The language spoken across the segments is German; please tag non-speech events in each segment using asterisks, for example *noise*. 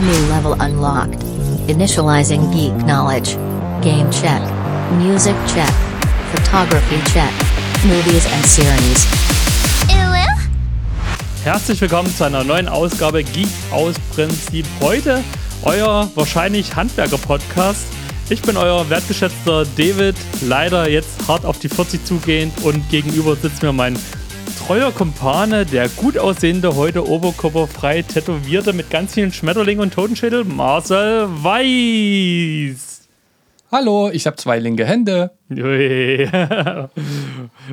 New level unlocked. Initializing geek knowledge. Game check. Music check. Photography check. Movies and series. Herzlich willkommen zu einer neuen Ausgabe Geek aus Prinzip. Heute euer wahrscheinlich Handwerker-Podcast. Ich bin euer wertgeschätzter David, leider jetzt hart auf die 40 zugehend und gegenüber sitzt mir mein treuer Kumpane, der gut aussehende, heute oberkörperfrei tätowierte mit ganz vielen Schmetterlingen und Totenschädel, Marcel Weiß. Hallo, ich habe zwei linke Hände. *laughs* Wer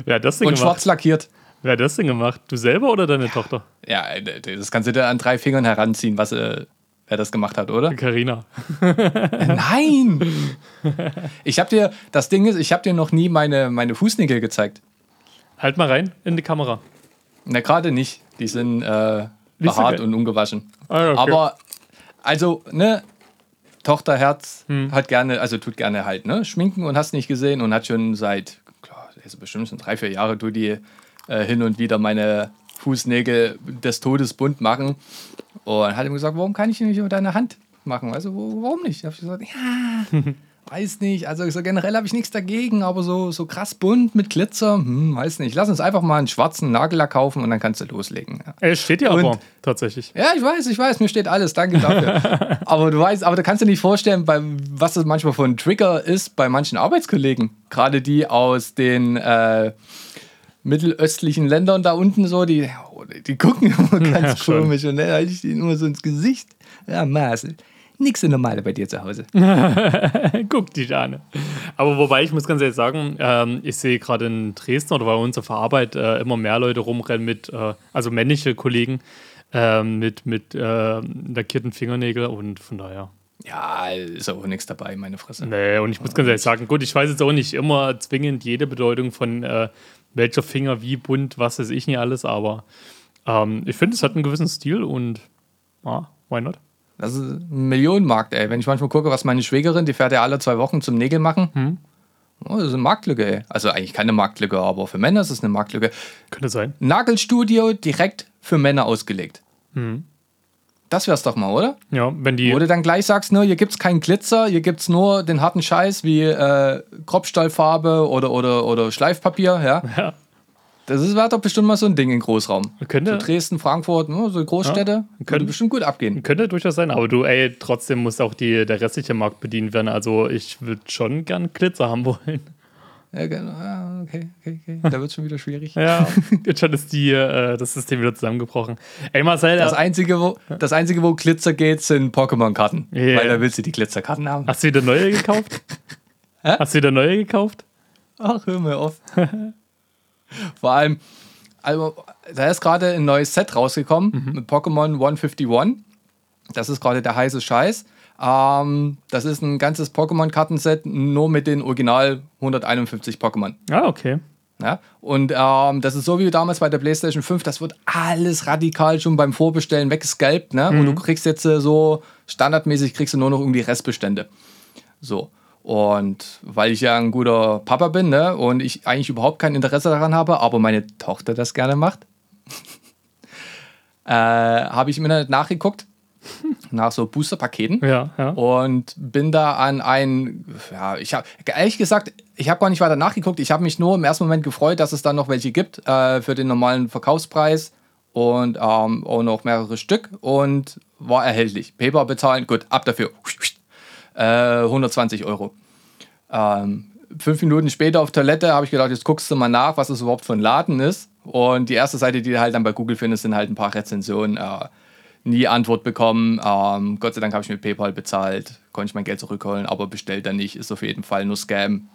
hat das denn und gemacht? schwarz lackiert. Wer hat das denn gemacht? Du selber oder deine Tochter? Ja, das kannst du dir an drei Fingern heranziehen, was äh, wer das gemacht hat, oder? Carina. *laughs* Nein! Ich habe dir, das Ding ist, ich habe dir noch nie meine, meine Fußnägel gezeigt. Halt mal rein in die Kamera. Na, gerade nicht. Die sind äh, so behaart und ungewaschen. Ah, okay. Aber, also, ne, Tochterherz Hm. hat gerne, also tut gerne halt, ne, schminken und hast nicht gesehen und hat schon seit, klar, also bestimmt schon drei, vier Jahre, tu die äh, hin und wieder meine Fußnägel des Todes bunt machen. Und hat ihm gesagt, warum kann ich nicht über deine Hand machen? Also, wo, warum nicht? Hab ich gesagt, ja, *laughs* weiß nicht. Also, so generell habe ich nichts dagegen, aber so, so krass bunt mit Glitzer, hm, weiß nicht. Lass uns einfach mal einen schwarzen Nagellack kaufen und dann kannst du loslegen. Ja. Es steht ja aber tatsächlich. Ja, ich weiß, ich weiß, mir steht alles, danke dafür. *laughs* aber du weißt, aber du kannst dir nicht vorstellen, bei, was das manchmal für ein Trigger ist bei manchen Arbeitskollegen. Gerade die aus den äh, mittelöstlichen Ländern da unten so, die, oh, die gucken immer *laughs* ganz schon. komisch und dann halte ich denen immer so ins Gesicht. Ja, Marcel, nix so Normale bei dir zu Hause. *laughs* Guck dich an. Aber wobei, ich muss ganz ehrlich sagen, ähm, ich sehe gerade in Dresden oder bei uns auf der Arbeit äh, immer mehr Leute rumrennen mit, äh, also männliche Kollegen, ähm, mit, mit äh, lackierten Fingernägeln und von daher. Ja, ist auch nichts dabei, meine Fresse. Nee, und ich muss ganz ehrlich sagen, gut, ich weiß jetzt auch nicht immer zwingend jede Bedeutung von äh, welcher Finger wie bunt, was weiß ich nicht alles, aber ähm, ich finde, es hat einen gewissen Stil und ja, why not? Das ist ein Millionenmarkt, ey. Wenn ich manchmal gucke, was meine Schwägerin, die fährt ja alle zwei Wochen zum Nägel machen. Oh, das ist eine Marktlücke, ey. Also eigentlich keine Marktlücke, aber für Männer ist es eine Marktlücke. Könnte sein. Nagelstudio direkt für Männer ausgelegt. Das wär's doch mal, oder? Ja, wenn die. Wo du dann gleich sagst, ne, hier gibt's keinen Glitzer, hier gibt's nur den harten Scheiß wie äh, Kropfstallfarbe oder, oder, oder Schleifpapier, ja. Ja. Das ist wäre doch bestimmt mal so ein Ding in Großraum. Könnte- So Dresden, Frankfurt, ne, so Großstädte, Ja, könnte bestimmt gut abgehen. Könnte durchaus sein, aber du, ey, trotzdem muss auch die, der restliche Markt bedient werden. Also ich würde schon gern Glitzer haben wollen. Ja, genau. Okay, okay, okay. *laughs* Da wird's schon wieder schwierig. Ja, *laughs* jetzt schon ist die, äh, das System wieder zusammengebrochen. Ey, Marcel, Das äh, einzige, wo, das einzige, wo Glitzer geht, sind Pokémon-Karten. Ja. Weil da willst du die Glitzerkarten haben. hast du wieder neue gekauft? *laughs* Hä? Hast du wieder neue gekauft? Ach, hör mir auf. Vor allem, also, da ist gerade ein neues Set rausgekommen mit Pokémon 151. Das ist gerade der heiße Scheiß. Ähm, das ist ein ganzes Pokémon-Kartenset, nur mit den Original 151 Pokémon. Ah, okay. Ja? Und ähm, das ist so wie damals bei der PlayStation 5, das wird alles radikal schon beim Vorbestellen weggescalpt. Ne? Und du kriegst jetzt äh, so standardmäßig kriegst du nur noch irgendwie Restbestände. So. Und weil ich ja ein guter Papa bin ne? und ich eigentlich überhaupt kein Interesse daran habe, aber meine Tochter das gerne macht, *laughs* äh, habe ich im Internet nachgeguckt nach so Booster-Paketen. Ja, ja. Und bin da an ein, ja, ich habe, ehrlich gesagt, ich habe gar nicht weiter nachgeguckt. Ich habe mich nur im ersten Moment gefreut, dass es dann noch welche gibt äh, für den normalen Verkaufspreis und ähm, auch noch mehrere Stück und war erhältlich. Paper bezahlen, gut, ab dafür. Äh, 120 Euro. Ähm, fünf Minuten später auf Toilette habe ich gedacht, jetzt guckst du mal nach, was es überhaupt für ein Laden ist. Und die erste Seite, die du halt dann bei Google findest, sind halt ein paar Rezensionen. Äh, nie Antwort bekommen. Ähm, Gott sei Dank habe ich mit PayPal bezahlt, konnte ich mein Geld zurückholen, aber bestellt dann nicht, ist auf jeden Fall nur Scam,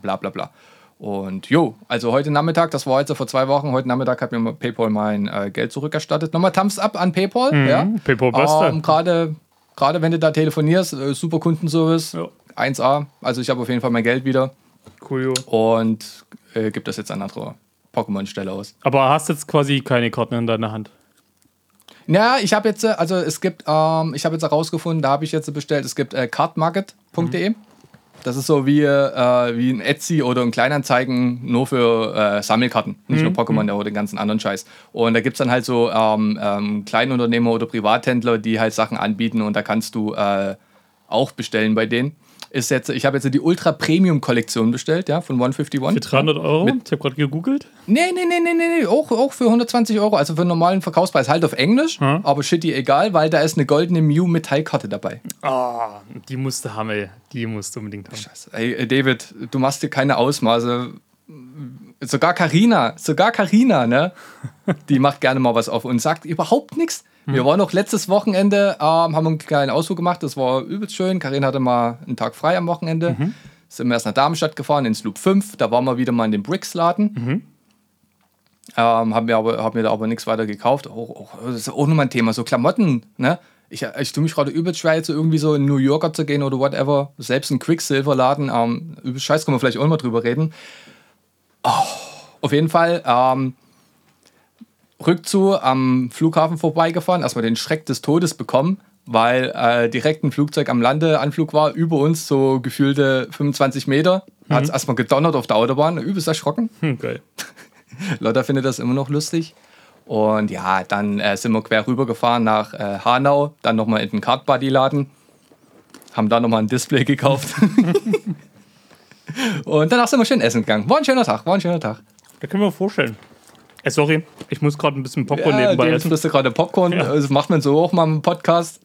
bla bla bla. Und jo, also heute Nachmittag, das war jetzt vor zwei Wochen, heute Nachmittag hat mir PayPal mein äh, Geld zurückerstattet. Nochmal Thumbs up an PayPal. ja. PayPal Beste. Ähm, Gerade gerade wenn du da telefonierst, äh, super Kundenservice, Ja. 1A. Also ich habe auf jeden Fall mein Geld wieder Cool, jo. und äh, gibt das jetzt an andere Pokémon-Stelle aus. Aber hast jetzt quasi keine Karten in deiner Hand. Ja, ich habe jetzt, äh, also es gibt, ähm, ich habe jetzt herausgefunden, da habe ich jetzt bestellt, es gibt äh, cardmarket.de. Das ist so wie, äh, wie ein Etsy oder ein Kleinanzeigen nur für äh, Sammelkarten. Nicht nur Pokémon oder den ganzen anderen Scheiß. Und da gibt es dann halt so ähm, ähm, Kleinunternehmer oder Privathändler, die halt Sachen anbieten und da kannst du äh, auch bestellen bei denen. Ist jetzt, ich habe jetzt die Ultra Premium Kollektion bestellt, ja, von 151. Für 300 Euro? Mit- ich habe gerade gegoogelt. Nee, nee, nee, nee, nee, nee. Auch, auch für 120 Euro, also für einen normalen Verkaufspreis. Halt auf Englisch, Hm. aber shitty egal, weil da ist eine goldene Mew Metallkarte dabei. Ah, die musste haben, ey. Die musste unbedingt haben. Ey, äh, David, du machst dir keine Ausmaße. Sogar Karina, sogar Karina, ne? *laughs* Die macht gerne mal was auf und sagt überhaupt nichts. Wir waren noch letztes Wochenende, ähm, haben einen kleinen Ausflug gemacht, das war übelst schön. Karina hatte mal einen Tag frei am Wochenende. Sind wir erst nach Darmstadt gefahren, ins Loop 5. Da waren wir wieder mal in dem Bricks-Laden. Ähm, haben mir aber, hab mir da aber nichts weiter gekauft. Auch, auch, das ist auch nochmal ein Thema. So Klamotten, ne? Ich, ich tue mich gerade übelst schwer, jetzt so irgendwie so in New Yorker zu gehen oder whatever. Selbst ein Quicksilver-Laden. Ähm, übelst scheiß, können wir vielleicht auch mal drüber reden. Oh, auf jeden Fall. Ähm, Rückzu am Flughafen vorbeigefahren, erstmal den Schreck des Todes bekommen, weil äh, direkt ein Flugzeug am Landeanflug war, über uns so gefühlte 25 Meter. Hat es erstmal gedonnert auf der Autobahn, übelst erschrocken. Hm, geil. *laughs* Lotta findet das immer noch lustig. Und ja, dann äh, sind wir quer rübergefahren nach äh, Hanau, dann nochmal in den Card Buddy Laden, haben da nochmal ein Display gekauft. *laughs* *laughs* Und danach sind wir schön essen gegangen. War ein schöner Tag, war ein schöner Tag. Da können wir vorstellen. Ey, sorry, ich muss gerade ein bisschen Popcorn Ja, nebenbei essen. frisst du gerade Popcorn. Ja. Das macht man so auch mal im Podcast.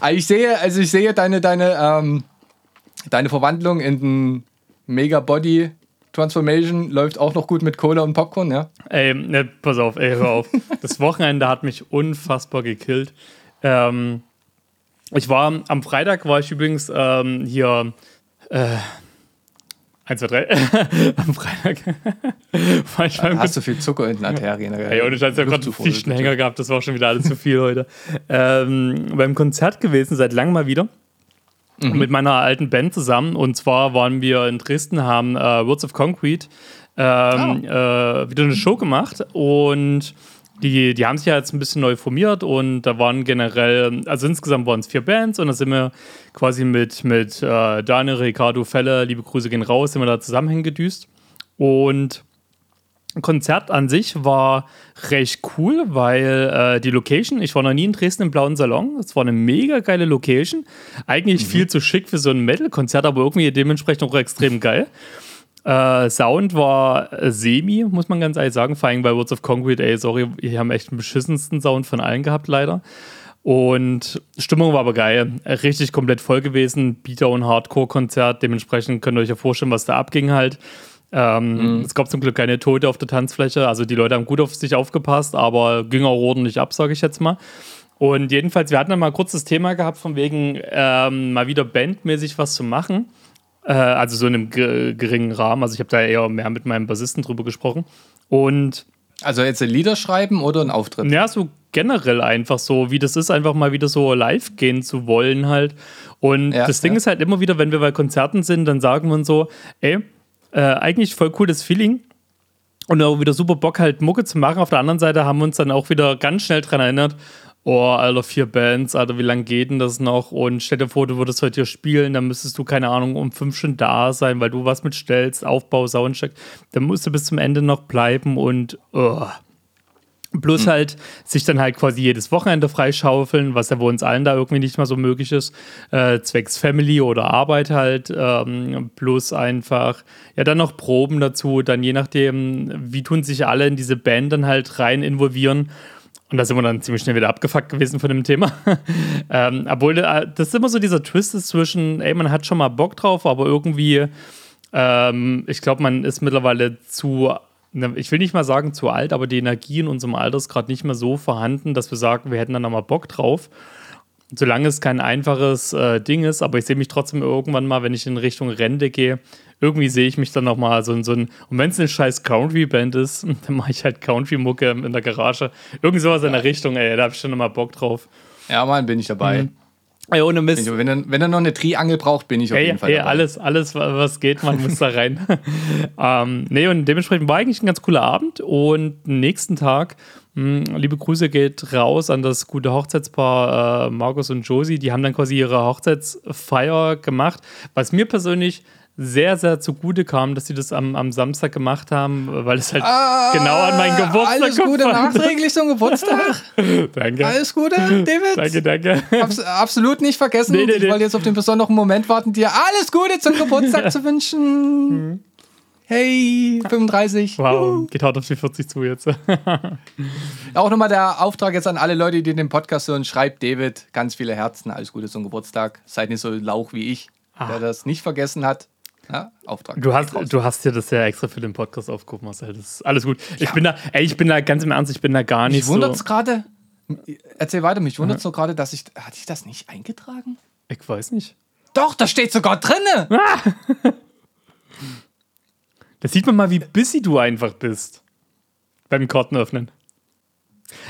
Also ich sehe, also ich sehe deine, deine, ähm, deine Verwandlung in den Mega Body Transformation läuft auch noch gut mit Cola und Popcorn, ja? Ey, ne, pass auf, ey, hör auf. *laughs* Das Wochenende hat mich unfassbar gekillt. Ähm, ich war, am Freitag war ich übrigens ähm, hier, äh, 1, 2, 3, am Freitag *laughs* war ich beim Hast du viel Zucker in den Arterien? Ey, ohne Scheiß, ich habe gerade einen Fischenhänger gehabt, das war schon wieder alles zu viel heute. Ähm, beim Konzert gewesen, seit langem mal wieder. Mit meiner alten Band zusammen. Und zwar waren wir in Dresden, haben äh, Words of Concrete ähm, äh, wieder eine Show gemacht. Und die, die haben sich ja jetzt ein bisschen neu formiert. Und da waren generell, also insgesamt waren es vier Bands. Und da sind wir quasi mit, mit äh, Daniel, Ricardo, Felle, liebe Grüße gehen raus, sind wir da zusammen hingedüst. Und Konzert an sich war recht cool, weil äh, die Location, ich war noch nie in Dresden im Blauen Salon, es war eine mega geile Location. Eigentlich viel zu schick für so ein Metal-Konzert, aber irgendwie dementsprechend auch extrem geil. Äh, Sound war äh, semi, muss man ganz ehrlich sagen, vor allem bei Words of Concrete, ey, sorry, die haben echt den beschissensten Sound von allen gehabt, leider. Und Stimmung war aber geil. Richtig komplett voll gewesen. Beatdown Hardcore-Konzert. Dementsprechend könnt ihr euch ja vorstellen, was da abging halt. Ähm, Es gab zum Glück keine Tote auf der Tanzfläche. Also die Leute haben gut auf sich aufgepasst, aber ging auch ordentlich ab, sage ich jetzt mal. Und jedenfalls, wir hatten dann mal kurz das Thema gehabt, von wegen ähm, mal wieder bandmäßig was zu machen. Äh, also so in einem ge geringen Rahmen. Also ich habe da eher mehr mit meinem Bassisten drüber gesprochen. Und Also jetzt ein Lieder schreiben oder ein Auftritt? ja, so generell einfach so, wie das ist, einfach mal wieder so live gehen zu wollen halt. Und Ja, das Ding ja. ist halt immer wieder, wenn wir bei Konzerten sind, dann sagen wir uns so, ey, äh, eigentlich voll cooles Feeling. Und auch wieder super Bock halt Mucke zu machen. Auf der anderen Seite haben wir uns dann auch wieder ganz schnell dran erinnert, oh, Alter, vier Bands, Alter, wie lange geht denn das noch? Und stell dir vor, du würdest heute hier spielen, dann müsstest du, keine Ahnung, um fünf schon da sein, weil du was mitstellst, Aufbau, Soundcheck. Dann musst du bis zum Ende noch bleiben und, oh. Plus halt sich dann halt quasi jedes Wochenende freischaufeln, was ja bei uns allen da irgendwie nicht mal so möglich ist, äh, zwecks Family oder Arbeit halt, ähm, plus einfach, ja, dann noch Proben dazu, dann je nachdem, wie tun sich alle in diese Band dann halt rein involvieren. Und da sind wir dann ziemlich schnell wieder abgefuckt gewesen von dem Thema. *laughs* ähm, obwohl, äh, das ist immer so dieser Twist ist zwischen, ey, man hat schon mal Bock drauf, aber irgendwie, ähm, ich glaube, man ist mittlerweile zu, ne, ich will nicht mal sagen zu alt, aber die Energie in unserem Alter ist gerade nicht mehr so vorhanden, dass wir sagen, wir hätten dann nochmal Bock drauf. Solange es kein einfaches äh, Ding ist, aber ich sehe mich trotzdem irgendwann mal, wenn ich in Richtung Rente gehe, irgendwie sehe ich mich dann nochmal so in so ein, und wenn es eine scheiß Country-Band ist, *laughs* dann mache ich halt Country-Mucke in der Garage. Irgend sowas in der Richtung, ey, da habe ich schon nochmal Bock drauf. Ja, Mann, bin ich dabei. Ey, ohne Mist. Wenn, er, wenn er noch eine Triangel braucht, bin ich auf Hey, jeden Fall hey, dabei. alles, alles, was geht, man muss da rein. *laughs* *laughs* ähm, nee, und dementsprechend war eigentlich ein ganz cooler Abend. Und nächsten Tag, liebe Grüße geht raus an das gute Hochzeitspaar äh, Markus und Josie. Die haben dann quasi ihre Hochzeitsfeier gemacht, was mir persönlich sehr, sehr zugute kam, dass sie das am, am Samstag gemacht haben, weil es halt genau an meinen Geburtstag Ah, Alles Gute kommt. nachträglich zum Geburtstag. *laughs* Danke. Alles Gute, David. Danke, danke. Abs absolut nicht vergessen. Nee, nee, ich nee. wollte jetzt auf den besonderen Moment warten, dir alles Gute zum Geburtstag *laughs* zu wünschen. Hey, 35. Wow, geht hart auf die 40 zu jetzt. *laughs* Auch nochmal der Auftrag jetzt an alle Leute, die den Podcast hören. Schreibt David ganz viele Herzen. Alles Gute zum Geburtstag. Seid nicht so lauch wie ich, der das nicht vergessen hat. Ja, Auftrag. Ah. Du hast, du hast dir das ja extra für den Podcast aufgerufen, Marcel. Das ist alles gut. Ich bin da, ey, ich bin da ganz im Ernst, ich bin da gar nicht Mich wundert es so. gerade. Erzähl weiter, mich wundert es so gerade, dass ich. Hatte ich das nicht eingetragen? Ich weiß nicht. Doch, das steht sogar drinne. *laughs* Da sieht man mal, wie busy du einfach bist. Beim Karten öffnen.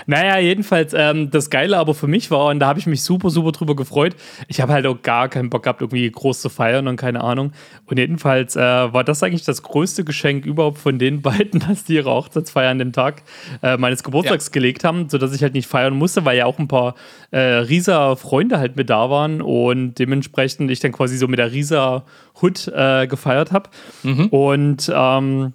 Naja, jedenfalls, ähm, das Geile aber für mich war, und da habe ich mich super, super drüber gefreut. Ich habe halt auch gar keinen Bock gehabt, irgendwie groß zu feiern und keine Ahnung. Und jedenfalls äh, war das eigentlich das größte Geschenk überhaupt von den *laughs* beiden, dass die ihre Hochzeitsfeier an dem Tag äh, meines Geburtstags Ja. gelegt haben, sodass ich halt nicht feiern musste, weil ja auch ein paar äh, Rieser Freunde halt mit da waren und dementsprechend ich dann quasi so mit der Rieser Hood äh, gefeiert habe. Und ähm,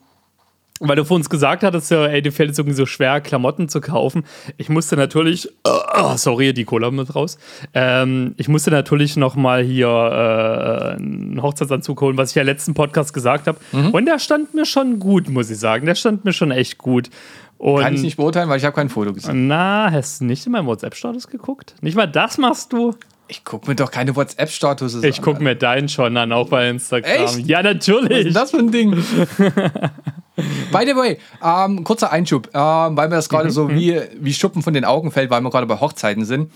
weil du vor uns gesagt hattest, ja, ey, dir fällt es irgendwie so schwer, Klamotten zu kaufen. Ich musste natürlich, oh, sorry, die Cola mit raus. Ähm, ich musste natürlich noch mal hier äh, einen Hochzeitsanzug holen, was ich ja letzten Podcast gesagt habe. Und der stand mir schon gut, muss ich sagen. Der stand mir schon echt gut. Und Kann ich nicht beurteilen, weil ich habe kein Foto gesehen. na, hast du nicht in meinem WhatsApp-Status geguckt? Nicht mal das machst du? Ich gucke mir doch keine WhatsApp-Status Ich gucke mir deinen schon an, auch bei Instagram. Echt? Ja, Was natürlich. ist das für ein Ding? *laughs* By the way, ähm, kurzer Einschub, ähm, weil mir das gerade so *laughs* wie, wie Schuppen von den Augen fällt, weil wir gerade bei Hochzeiten sind.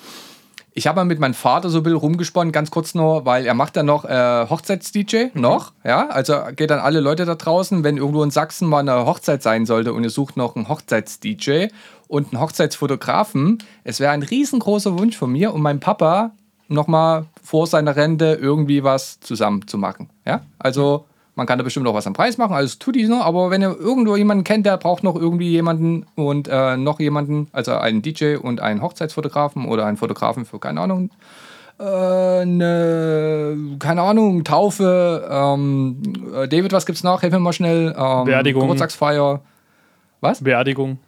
Ich habe mal mit meinem Vater so ein bisschen rumgesponnen, ganz kurz nur, weil er macht ja noch äh, Hochzeits-DJ, noch, ja, also geht an alle Leute da draußen, wenn irgendwo in Sachsen mal eine Hochzeit sein sollte und ihr sucht noch einen Hochzeits-DJ und einen Hochzeitsfotografen, es wäre ein riesengroßer Wunsch von mir und meinem Papa nochmal vor seiner Rente irgendwie was zusammen zu machen, ja, also man kann da bestimmt auch was am Preis machen, alles tut die noch, aber wenn ihr irgendwo jemanden kennt, der braucht noch irgendwie jemanden und äh, noch jemanden, also einen DJ und einen Hochzeitsfotografen oder einen Fotografen für, keine Ahnung, äh, eine, keine Ahnung, Taufe, ähm, äh, David, was gibt's noch? Helf mir mal schnell. Ähm, Beerdigung. Geburtstagsfeier. Beerdigung.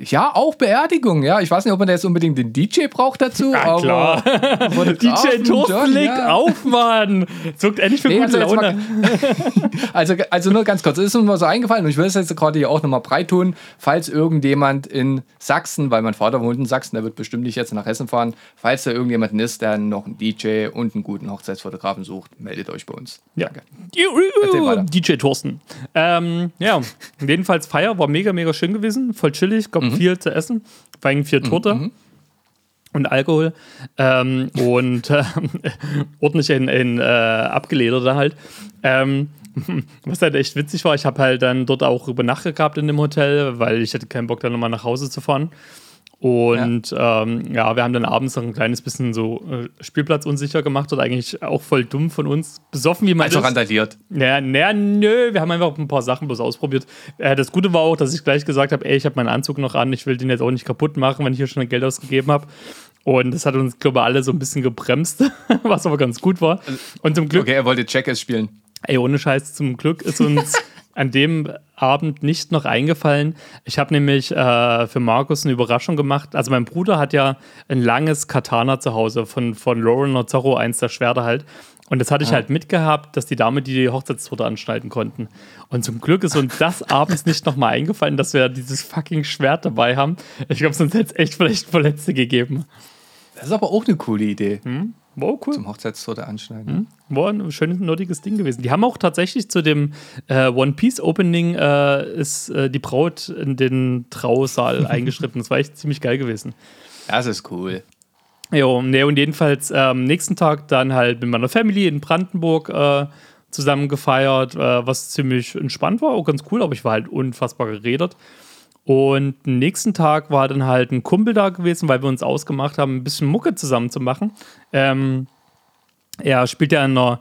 Ja, auch Beerdigung, ja. Ich weiß nicht, ob man da jetzt unbedingt den DJ braucht dazu. Ja, aber klar. *laughs* DJ Thorsten John, legt ja. auf, Mann. Zuckt endlich für Nee, gute also, Laune. *laughs* also, also nur ganz kurz, es ist mir mal so eingefallen und ich will es jetzt gerade hier auch nochmal breit tun, falls irgendjemand in Sachsen, weil mein Vater wohnt in Sachsen, der wird bestimmt nicht jetzt nach Hessen fahren, falls da irgendjemand ist, der noch einen DJ und einen guten Hochzeitsfotografen sucht, meldet euch bei uns. Ja. Danke. DJ Thorsten. Ähm, ja, jedenfalls Feier war mega, mega schön gewesen. Voll chillig, gab Mhm. viel zu essen. Vor allem viel Torte. Und Alkohol ähm, und äh, *laughs* ordentlich in, in äh, abgeledert halt. Ähm, *laughs* was halt echt witzig war, ich habe halt dann dort auch über Nacht gehabt in dem Hotel, weil ich hatte keinen Bock, dann nochmal nach Hause zu fahren. Und ja. Ähm, ja, wir haben dann abends noch ein kleines bisschen so äh, Spielplatz unsicher gemacht oder eigentlich auch voll dumm von uns. Besoffen wie man Also ist. randaliert. Naja, naja, nö, wir haben einfach ein paar Sachen bloß ausprobiert. Äh, das Gute war auch, dass ich gleich gesagt habe, ey, ich habe meinen Anzug noch an, ich will den jetzt auch nicht kaputt machen, wenn ich hier schon Geld ausgegeben habe. Und das hat uns, glaube ich, alle so ein bisschen gebremst, *laughs* was aber ganz gut war. Und zum Glück, Okay, er wollte Checkers spielen. ey, ohne Scheiß, zum Glück ist uns *laughs* an dem Abend nicht noch eingefallen. Ich habe nämlich äh, für Markus eine Überraschung gemacht. Also mein Bruder hat ja ein langes Katana zu Hause von, von Lauren Zorro, eins der Schwerter halt. Und das hatte ich halt mitgehabt, dass die Dame die, die Hochzeitstorte anschneiden konnten. Und zum Glück ist uns das *laughs* abends nicht nochmal eingefallen, dass wir dieses fucking Schwert dabei haben. Ich glaube, sonst hätte es echt vielleicht Verletzte gegeben. Das ist aber auch eine coole Idee. Wow, cool. Zum Hochzeitstorte anschneiden. War ein schönes, nerdiges Ding gewesen. Die haben auch tatsächlich zu dem äh, One Piece Opening äh, ist äh, die Braut in den Trausaal *laughs* eingeschritten. Das war echt ziemlich geil gewesen. Das ist cool. Jo, ne, und jedenfalls am ähm, nächsten Tag dann halt mit meiner Family in Brandenburg äh, zusammen gefeiert, äh, was ziemlich entspannt war, auch ganz cool, aber ich war halt unfassbar geredet. Und am nächsten Tag war dann halt ein Kumpel da gewesen, weil wir uns ausgemacht haben, ein bisschen Mucke zusammen zu machen. Ähm, er spielt ja in einer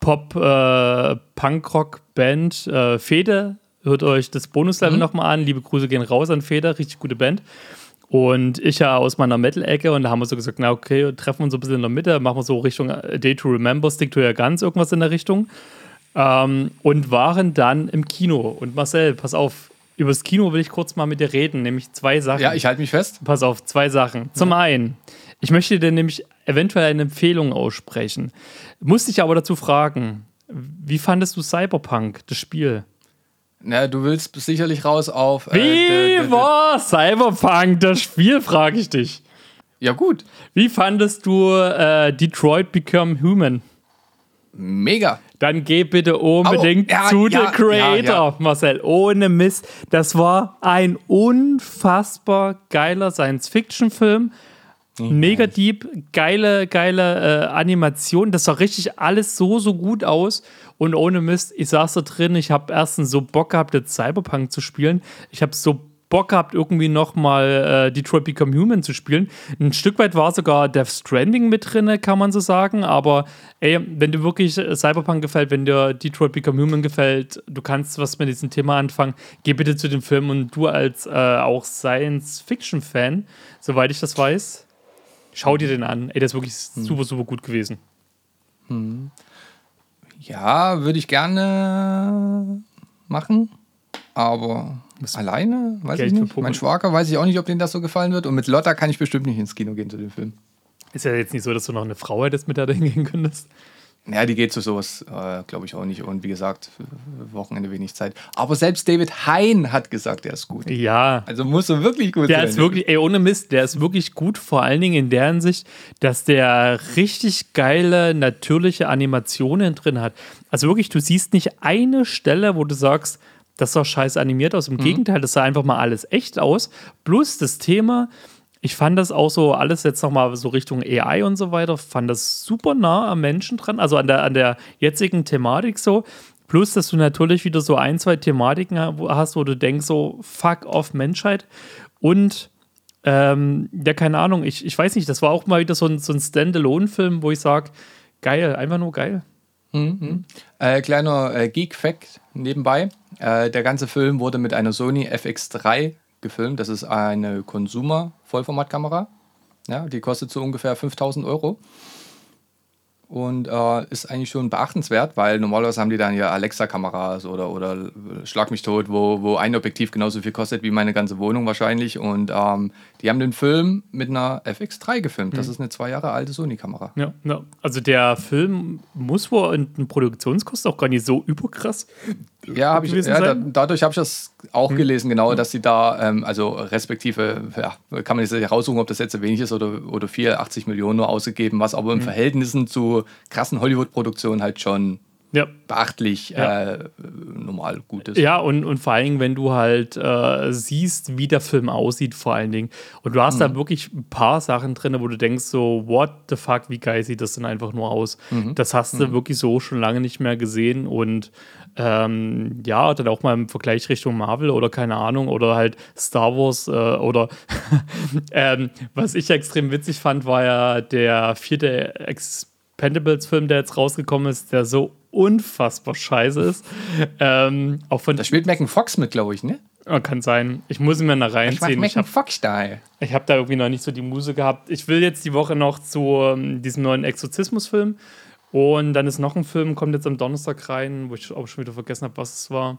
Pop-Punkrock-Band äh, Fede. Hört euch das Bonuslevel mhm. nochmal an. Liebe Grüße gehen raus an Fede, richtig gute Band. Und ich ja aus meiner Metal-Ecke und da haben wir so gesagt, na okay, treffen wir uns so ein bisschen in der Mitte, machen wir so Richtung Day to Remember, Stick to Your Guns, irgendwas in der Richtung. Ähm, und waren dann im Kino. Und Marcel, pass auf, über das Kino will ich kurz mal mit dir reden, nämlich zwei Sachen. Ja, ich halte mich fest. Pass auf, zwei Sachen. Zum einen, ich möchte dir nämlich eventuell eine Empfehlung aussprechen. Musste ich aber dazu fragen, wie fandest du Cyberpunk, das Spiel? Na, du willst sicherlich raus auf. Äh, Wie war Cyberpunk das Spiel, frage ich dich. Ja, gut. Wie fandest du äh, Detroit Become Human? Mega. Dann geh bitte unbedingt oh, ja, zu ja, The Creator, ja, Marcel. Ohne Mist. Das war ein unfassbar geiler Science-Fiction-Film. Mega deep, geile, geile äh, Animation. Das sah richtig alles so, so gut aus. Und ohne Mist, ich saß da drin, ich habe erstens so Bock gehabt, jetzt Cyberpunk zu spielen. Ich habe so Bock gehabt, irgendwie nochmal äh, Detroit Become Human zu spielen. Ein Stück weit war sogar Death Stranding mit drin, kann man so sagen. Aber ey, wenn dir wirklich Cyberpunk gefällt, wenn dir Detroit Become Human gefällt, du kannst was mit diesem Thema anfangen, geh bitte zu dem Film und du als äh, auch Science-Fiction-Fan, soweit ich das weiß, schau dir den an. Ey, der ist wirklich hm. super, super gut gewesen. Hm. Ja, würde ich gerne machen, aber Was alleine, weiß Geld ich nicht. Mein Schwager weiß ich auch nicht, ob denen das so gefallen wird. Und mit Lotta kann ich bestimmt nicht ins Kino gehen zu dem Film. Ist ja jetzt nicht so, dass du noch eine Frau hättest, mit der du hingehen könntest. Ja, die geht zu sowas, äh, glaube ich auch nicht. Und wie gesagt, Wochenende wenig Zeit. Aber selbst David Hein hat gesagt, der ist gut. Ja. Also muss er wirklich gut der sein. Der ist wirklich, ey, ohne Mist, der ist wirklich gut, vor allen Dingen in der Hinsicht, dass der richtig geile, natürliche Animationen drin hat. Also wirklich, du siehst nicht eine Stelle, wo du sagst, das sah scheiß animiert aus. Im mhm. Gegenteil, das sah einfach mal alles echt aus. Plus das Thema, ich fand das auch so alles jetzt nochmal so Richtung AI und so weiter, fand das super nah am Menschen dran, also an der, an der jetzigen Thematik so. Plus, dass du natürlich wieder so ein, zwei Thematiken hast, wo du denkst, so fuck off Menschheit. Und ähm, ja, keine Ahnung, ich, ich weiß nicht, das war auch mal wieder so ein, so ein Standalone-Film, wo ich sage, geil, einfach nur geil. Mhm. Äh, kleiner äh, Geek-Fact nebenbei: äh, Der ganze Film wurde mit einer Sony FX3 gefilmt. Das ist eine Consumer-Vollformatkamera. Ja, die kostet so ungefähr 5000 Euro und äh, ist eigentlich schon beachtenswert, weil normalerweise haben die dann ja Alexa-Kameras oder, oder Schlag mich tot, wo, wo ein Objektiv genauso viel kostet wie meine ganze Wohnung wahrscheinlich. Und ähm, die haben den Film mit einer FX3 gefilmt. Das mhm. ist eine zwei Jahre alte Sony-Kamera. Ja, ja, also der Film muss wohl in Kosten auch gar nicht so überkrass. Ja, ich, ja da, dadurch habe ich das auch mhm. gelesen, genau, mhm. dass sie da, ähm, also respektive, ja, kann man jetzt heraussuchen, ob das jetzt wenig ist oder, oder 4, 80 Millionen nur ausgegeben, was aber im mhm. Verhältnissen zu krassen Hollywood-Produktionen halt schon ja. beachtlich ja. Äh, normal gut ist. Ja, und, und vor allen Dingen, wenn du halt äh, siehst, wie der Film aussieht, vor allen Dingen. Und du hast mhm. da wirklich ein paar Sachen drin, wo du denkst, so, what the fuck, wie geil sieht das denn einfach nur aus? Mhm. Das hast du mhm. wirklich so schon lange nicht mehr gesehen. Und ähm, ja, dann auch mal im Vergleich Richtung Marvel oder keine Ahnung, oder halt Star Wars äh, oder *laughs* ähm, was ich extrem witzig fand, war ja der vierte Expendables-Film, der jetzt rausgekommen ist, der so unfassbar scheiße ist. Ähm, auch von da spielt Megan Fox mit, glaube ich, ne? Kann sein. Ich muss ihn mir da reinziehen. Ich, ich habe Fox-Style. Ich habe da irgendwie noch nicht so die Muse gehabt. Ich will jetzt die Woche noch zu um, diesem neuen Exorzismus-Film und dann ist noch ein Film, kommt jetzt am Donnerstag rein, wo ich auch schon wieder vergessen habe, was es war.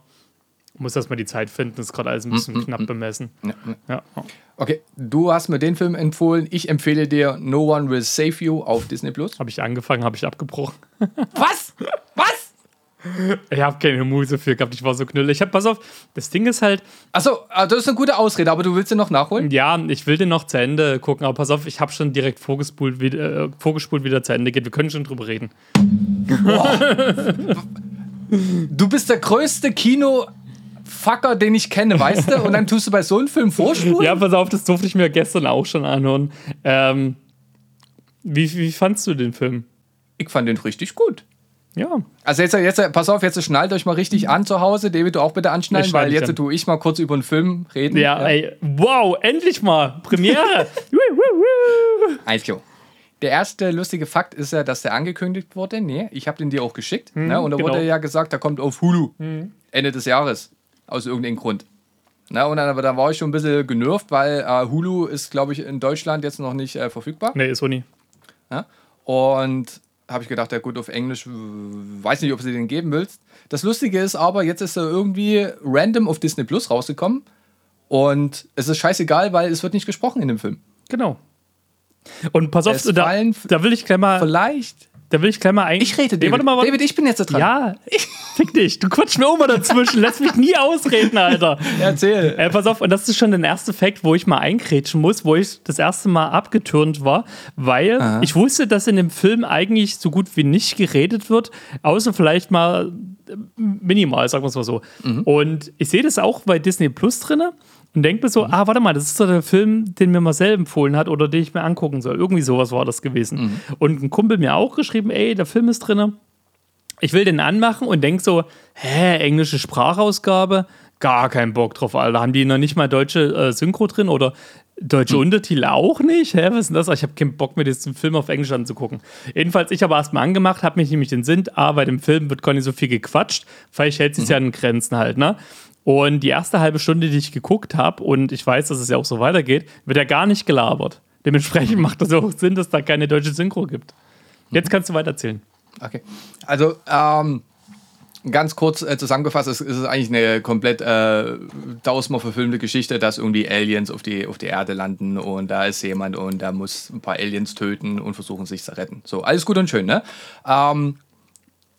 Muss erstmal die Zeit finden, ist gerade alles ein bisschen mm, mm, knapp mm. bemessen. Ja. ja. Okay, du hast mir den Film empfohlen. Ich empfehle dir No One Will Save You auf Disney Plus. Habe ich angefangen, habe ich abgebrochen. *laughs* Was? Was? Ich habe keine Muse für gehabt, ich war so knüllig. Ich hab, pass auf, das Ding ist halt. Achso, ah, das ist eine gute Ausrede, aber du willst den noch nachholen? Ja, ich will den noch zu Ende gucken, aber pass auf, ich habe schon direkt vorgespult, wie, äh, vorgespult, wie der zu Ende geht. Wir können schon drüber reden. *laughs* du bist der größte Kino. Fucker, den ich kenne, weißt du? Und dann tust du bei so einem Film vorspulen? Ja, pass auf, das durfte ich mir gestern auch schon anhören. Ähm, wie, wie fandst du den Film? Ich fand den richtig gut. Ja. Also jetzt, jetzt, pass auf, jetzt schnallt euch mal richtig an zu Hause. David, du auch bitte anschnallen, schneid weil jetzt an. tue ich mal kurz über einen Film reden. Ja, ey, wow, endlich mal. Premiere. *laughs* Eins klar. Der erste lustige Fakt ist ja, dass der angekündigt wurde. Nee, ich habe den dir auch geschickt. ne? Und da genau. wurde ja gesagt, der kommt auf Hulu Ende des Jahres. Aus irgendeinem Grund. Na, und dann, aber da war ich schon ein bisschen genervt, weil äh, Hulu ist, glaube ich, in Deutschland jetzt noch nicht äh, verfügbar. Nee, ist so nie. Ja? Und habe ich gedacht, ja gut, auf Englisch, weiß nicht, ob sie den geben willst. Das Lustige ist aber, jetzt ist er irgendwie random auf Disney Plus rausgekommen. Und es ist scheißegal, weil es wird nicht gesprochen in dem Film. Genau. Und pass auf, da, da will ich gleich mal, Vielleicht. Da will ich gleich mal ein. Ich rede, Nee, David. warte mal, warte. David, ich bin jetzt dran. Ja, fick dich. Du quatsch mir immer dazwischen. Lass mich nie ausreden, Alter. Erzähl. Äh, pass auf, und das ist schon der erste Fakt, wo ich mal einkrätschen muss, wo ich das erste Mal abgetürnt war, weil ich wusste, dass in dem Film eigentlich so gut wie nicht geredet wird, außer vielleicht mal äh, minimal, sagen wir es mal so. Und ich sehe das auch bei Disney Plus drinne und denke mir so, ah, warte mal, das ist doch der Film, den mir Marcel empfohlen hat oder den ich mir angucken soll. Irgendwie sowas war das gewesen. Und ein Kumpel mir auch geschrieben, ey, der Film ist drinne. Ich will den anmachen und denk so, hä, englische Sprachausgabe? Gar keinen Bock drauf, Alter. Haben die noch nicht mal deutsche äh, Synchro drin oder deutsche Untertitel auch nicht? Hä, was ist denn das? Ich habe keinen Bock, mir diesen Film auf Englisch anzugucken. Jedenfalls, ich habe erstmal angemacht, habe mich nämlich den Sinn, ah, bei dem Film wird gar nicht so viel gequatscht, vielleicht hält sich ja in Grenzen halt, ne? Und die erste halbe Stunde, die ich geguckt habe, und ich weiß, dass es ja auch so weitergeht, wird ja gar nicht gelabert. Dementsprechend *laughs* macht das auch Sinn, dass da keine deutsche Synchro gibt. Jetzt kannst du weiterzählen. Okay. Also, ähm, ganz kurz äh, zusammengefasst, es ist eigentlich eine komplett äh, tausendmal verfilmte Geschichte, dass irgendwie Aliens auf die, auf die Erde landen und da ist jemand und der muss ein paar Aliens töten und versuchen sich zu retten. So, alles gut und schön, ne? Ähm,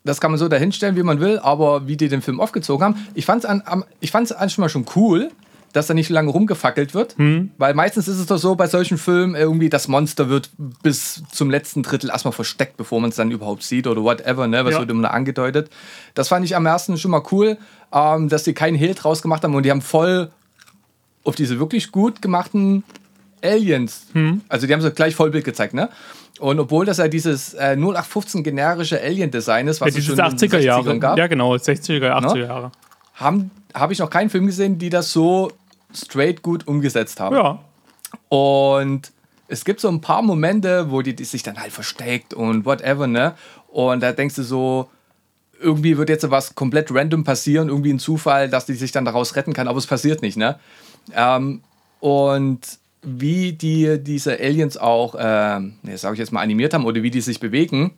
das kann man so dahinstellen, wie man will, aber wie die den Film aufgezogen haben, ich fand es an, am- ich fand's eigentlich mal schon cool, dass da nicht lange rumgefackelt wird, weil meistens ist es doch so bei solchen Filmen irgendwie, das Monster wird bis zum letzten Drittel erstmal versteckt, bevor man es dann überhaupt sieht oder whatever, ne? was Ja. wird immer angedeutet. Das fand ich am ersten schon mal cool, ähm, dass die keinen Hehl draus gemacht haben und die haben voll auf diese wirklich gut gemachten Aliens, also die haben so gleich Vollbild gezeigt, ne? Und obwohl das ja dieses äh, 0815 generische Alien-Design ist, was Ja, es schon in den 80er Jahre. 60ern gab, Ja, genau, 60er, 80er Ne? Jahre. habe ich noch keinen Film gesehen, die das so straight gut umgesetzt haben. Ja. Und es gibt so ein paar Momente, wo die, die sich dann halt versteckt und whatever, ne? Und da denkst du so, irgendwie wird jetzt was komplett random passieren, irgendwie ein Zufall, dass die sich dann daraus retten kann, aber es passiert nicht, ne? Ähm, und wie die diese Aliens auch, ähm, ne, sag ich jetzt mal, animiert haben oder wie die sich bewegen,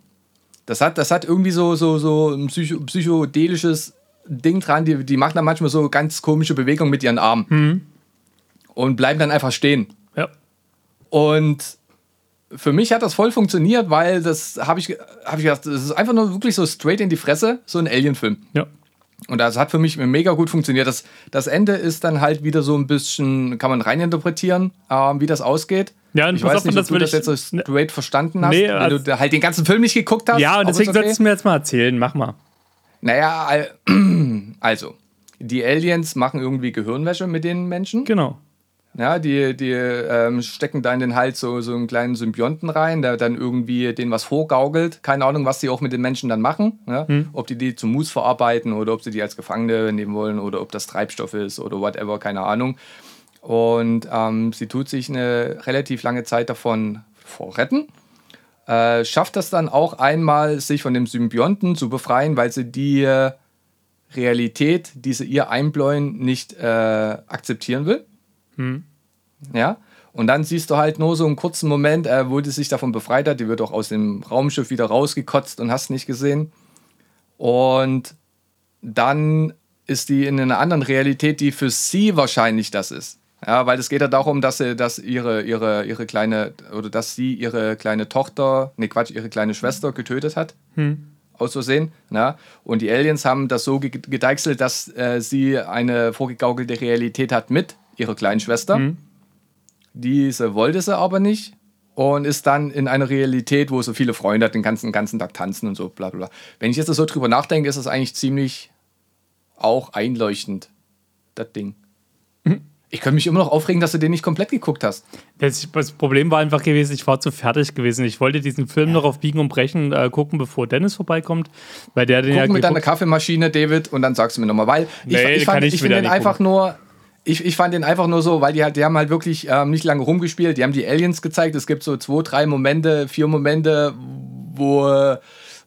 das hat, das hat irgendwie so, so, so ein psycho psychedelisches Ding dran. Die, die machen dann manchmal so ganz komische Bewegungen mit ihren Armen und bleiben dann einfach stehen. Ja. Und für mich hat das voll funktioniert, weil das habe ich, hab ich gedacht, das ist einfach nur wirklich so straight in die Fresse, so ein Alien-Film. Ja. Und das hat für mich mega gut funktioniert. Das, das Ende ist dann halt wieder so ein bisschen, kann man reininterpretieren, ähm, wie das ausgeht. Ja, und ich weiß auf, nicht, ob du das jetzt so straight verstanden hast, Nee, wenn also- du da halt den ganzen Film nicht geguckt hast. Ja, und deswegen okay. solltest du mir jetzt mal erzählen. Mach mal. Naja, al- *clears throat* also, die Aliens machen irgendwie Gehirnwäsche mit den Menschen. Genau. Ja, die, die ähm, stecken da in den Hals so, so einen kleinen Symbionten rein, der dann irgendwie denen was vorgaukelt. Keine Ahnung, was die auch mit den Menschen dann machen. Ja? Ob die die zum Mus verarbeiten oder ob sie die als Gefangene nehmen wollen oder ob das Treibstoff ist oder whatever, keine Ahnung. Und ähm, sie tut sich eine relativ lange Zeit davon vorretten. Äh, schafft das dann auch einmal, sich von dem Symbionten zu befreien, weil sie die äh, Realität, die sie ihr einbläuen, nicht äh, akzeptieren will. Ja. Und dann siehst du halt nur so einen kurzen Moment, äh, wo die sich davon befreit hat. Die wird auch aus dem Raumschiff wieder rausgekotzt und hast nicht gesehen. Und dann ist die in einer anderen Realität, die für sie wahrscheinlich das ist. Ja, weil es geht ja darum, dass sie, dass ihre, ihre, ihre kleine, oder dass sie ihre kleine Tochter, ne Quatsch, ihre kleine Schwester getötet hat. Aus Versehen. Na? Und die Aliens haben das so ge- gedeichselt, dass äh, sie eine vorgegaukelte Realität hat mit ihrer kleinen Schwester. Diese wollte sie aber nicht und ist dann in einer Realität, wo sie viele Freunde hat, den ganzen, ganzen Tag tanzen und so, bla bla bla. Wenn ich jetzt so drüber nachdenke, ist das eigentlich ziemlich auch einleuchtend, das Ding. Ich könnte mich immer noch aufregen, dass du den nicht komplett geguckt hast. Das, das Problem war einfach gewesen, ich war zu fertig gewesen. Ich wollte diesen Film noch auf Biegen und Brechen äh, gucken, bevor Dennis vorbeikommt. Weil der den Gucken ja mit deiner Kaffeemaschine, David, und dann sagst du mir nochmal, weil ich, Nee, ich kann fand, ich ich, finde den einfach nur, ich, ich fand den einfach nur so, weil die halt, die haben halt wirklich ähm, nicht lange rumgespielt, die haben die Aliens gezeigt, es gibt so zwei, drei Momente, vier Momente, wo,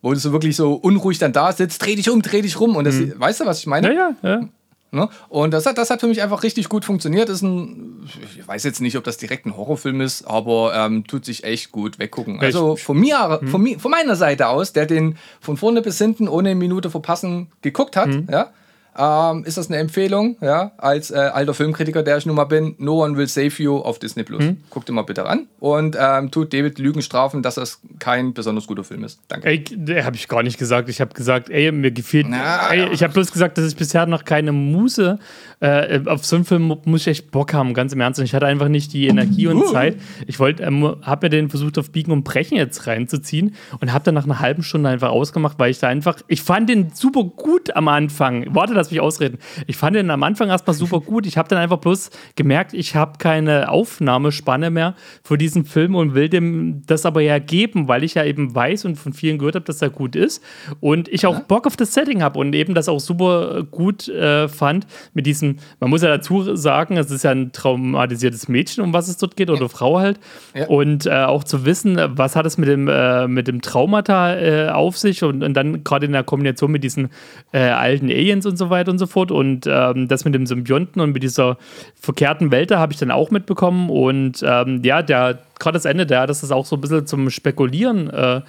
wo du so wirklich so unruhig dann da sitzt, dreh dich um, dreh dich rum und das, weißt du, was ich meine? Mhm. Ja, ja, ja. Ne? Und das hat, das hat für mich einfach richtig gut funktioniert. Ist ein, ich weiß jetzt nicht, ob das direkt ein Horrorfilm ist, aber ähm, tut sich echt gut weggucken. Also von mir, von, mir, von meiner Seite aus, der den von vorne bis hinten ohne eine Minute verpassen geguckt hat, ja, ähm, ist das eine Empfehlung, ja, als äh, alter Filmkritiker, der ich nun mal bin. No One Will Save You auf Disney Plus. Guckt ihn mal bitte ran und ähm, tut David Lügen strafen, dass das kein besonders guter Film ist. Danke. Ey, habe ich gar nicht gesagt. Ich habe gesagt, ey, mir gefällt. Na. ey, ich habe bloß gesagt, dass ich bisher noch keine Muße äh, auf so einen Film muss ich echt Bock haben, ganz im Ernst. Und ich hatte einfach nicht die Energie und Zeit. Ich wollte, ähm, habe mir den versucht auf Biegen und Brechen jetzt reinzuziehen und habe dann nach einer halben Stunde einfach ausgemacht, weil ich da einfach, ich fand den super gut am Anfang. Warte, lass mich ausreden. Ich fand den am Anfang erstmal super gut. Ich habe dann einfach bloß gemerkt, ich habe keine Aufnahmespanne mehr für diesen Film und will dem das aber ja geben, weil ich ja eben weiß und von vielen gehört habe, dass er gut ist und ich auch Bock auf das Setting habe und eben das auch super gut äh, fand mit diesem, man muss ja dazu sagen, es ist ja ein traumatisiertes Mädchen, um was es dort geht, oder Frau halt Ja. und äh, auch zu wissen, was hat es mit dem, äh, mit dem Traumata äh, auf sich und, und dann gerade in der Kombination mit diesen äh, alten Aliens und so weiter und so fort und ähm, das mit dem Symbionten und mit dieser verkehrten Welt, da habe ich dann auch mitbekommen und ähm, ja, der gerade das Ende, der, das ist auch so ein bisschen zum Spekulieren äh,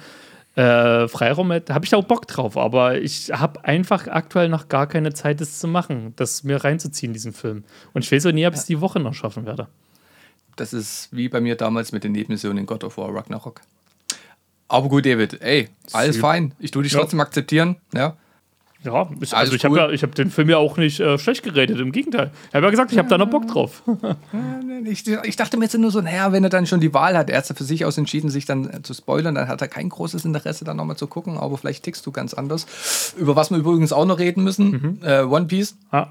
äh, Freiraum hat, habe ich da auch Bock drauf, aber ich habe einfach aktuell noch gar keine Zeit, das zu machen, das mir reinzuziehen, diesen Film. Und ich weiß auch nie, ob ich es die Woche noch schaffen werde. Das ist wie bei mir damals mit den Nebenmissionen in God of War Ragnarok. Aber gut, David, ey, alles Super. fein. Ich tue dich Ja. trotzdem akzeptieren. Ja. Ja, ich, also ich habe cool. ja, ich hab den Film ja auch nicht äh, schlecht geredet, im Gegenteil. Ich habe ja gesagt, ich habe da noch Bock drauf. *laughs* Ich, ich dachte mir jetzt nur so, naja, wenn er dann schon die Wahl hat, er hat für sich aus entschieden, sich dann äh, zu spoilern, dann hat er kein großes Interesse, dann nochmal zu gucken, aber vielleicht tickst du ganz anders. Über was wir übrigens auch noch reden müssen, Mhm. äh, One Piece, Ah,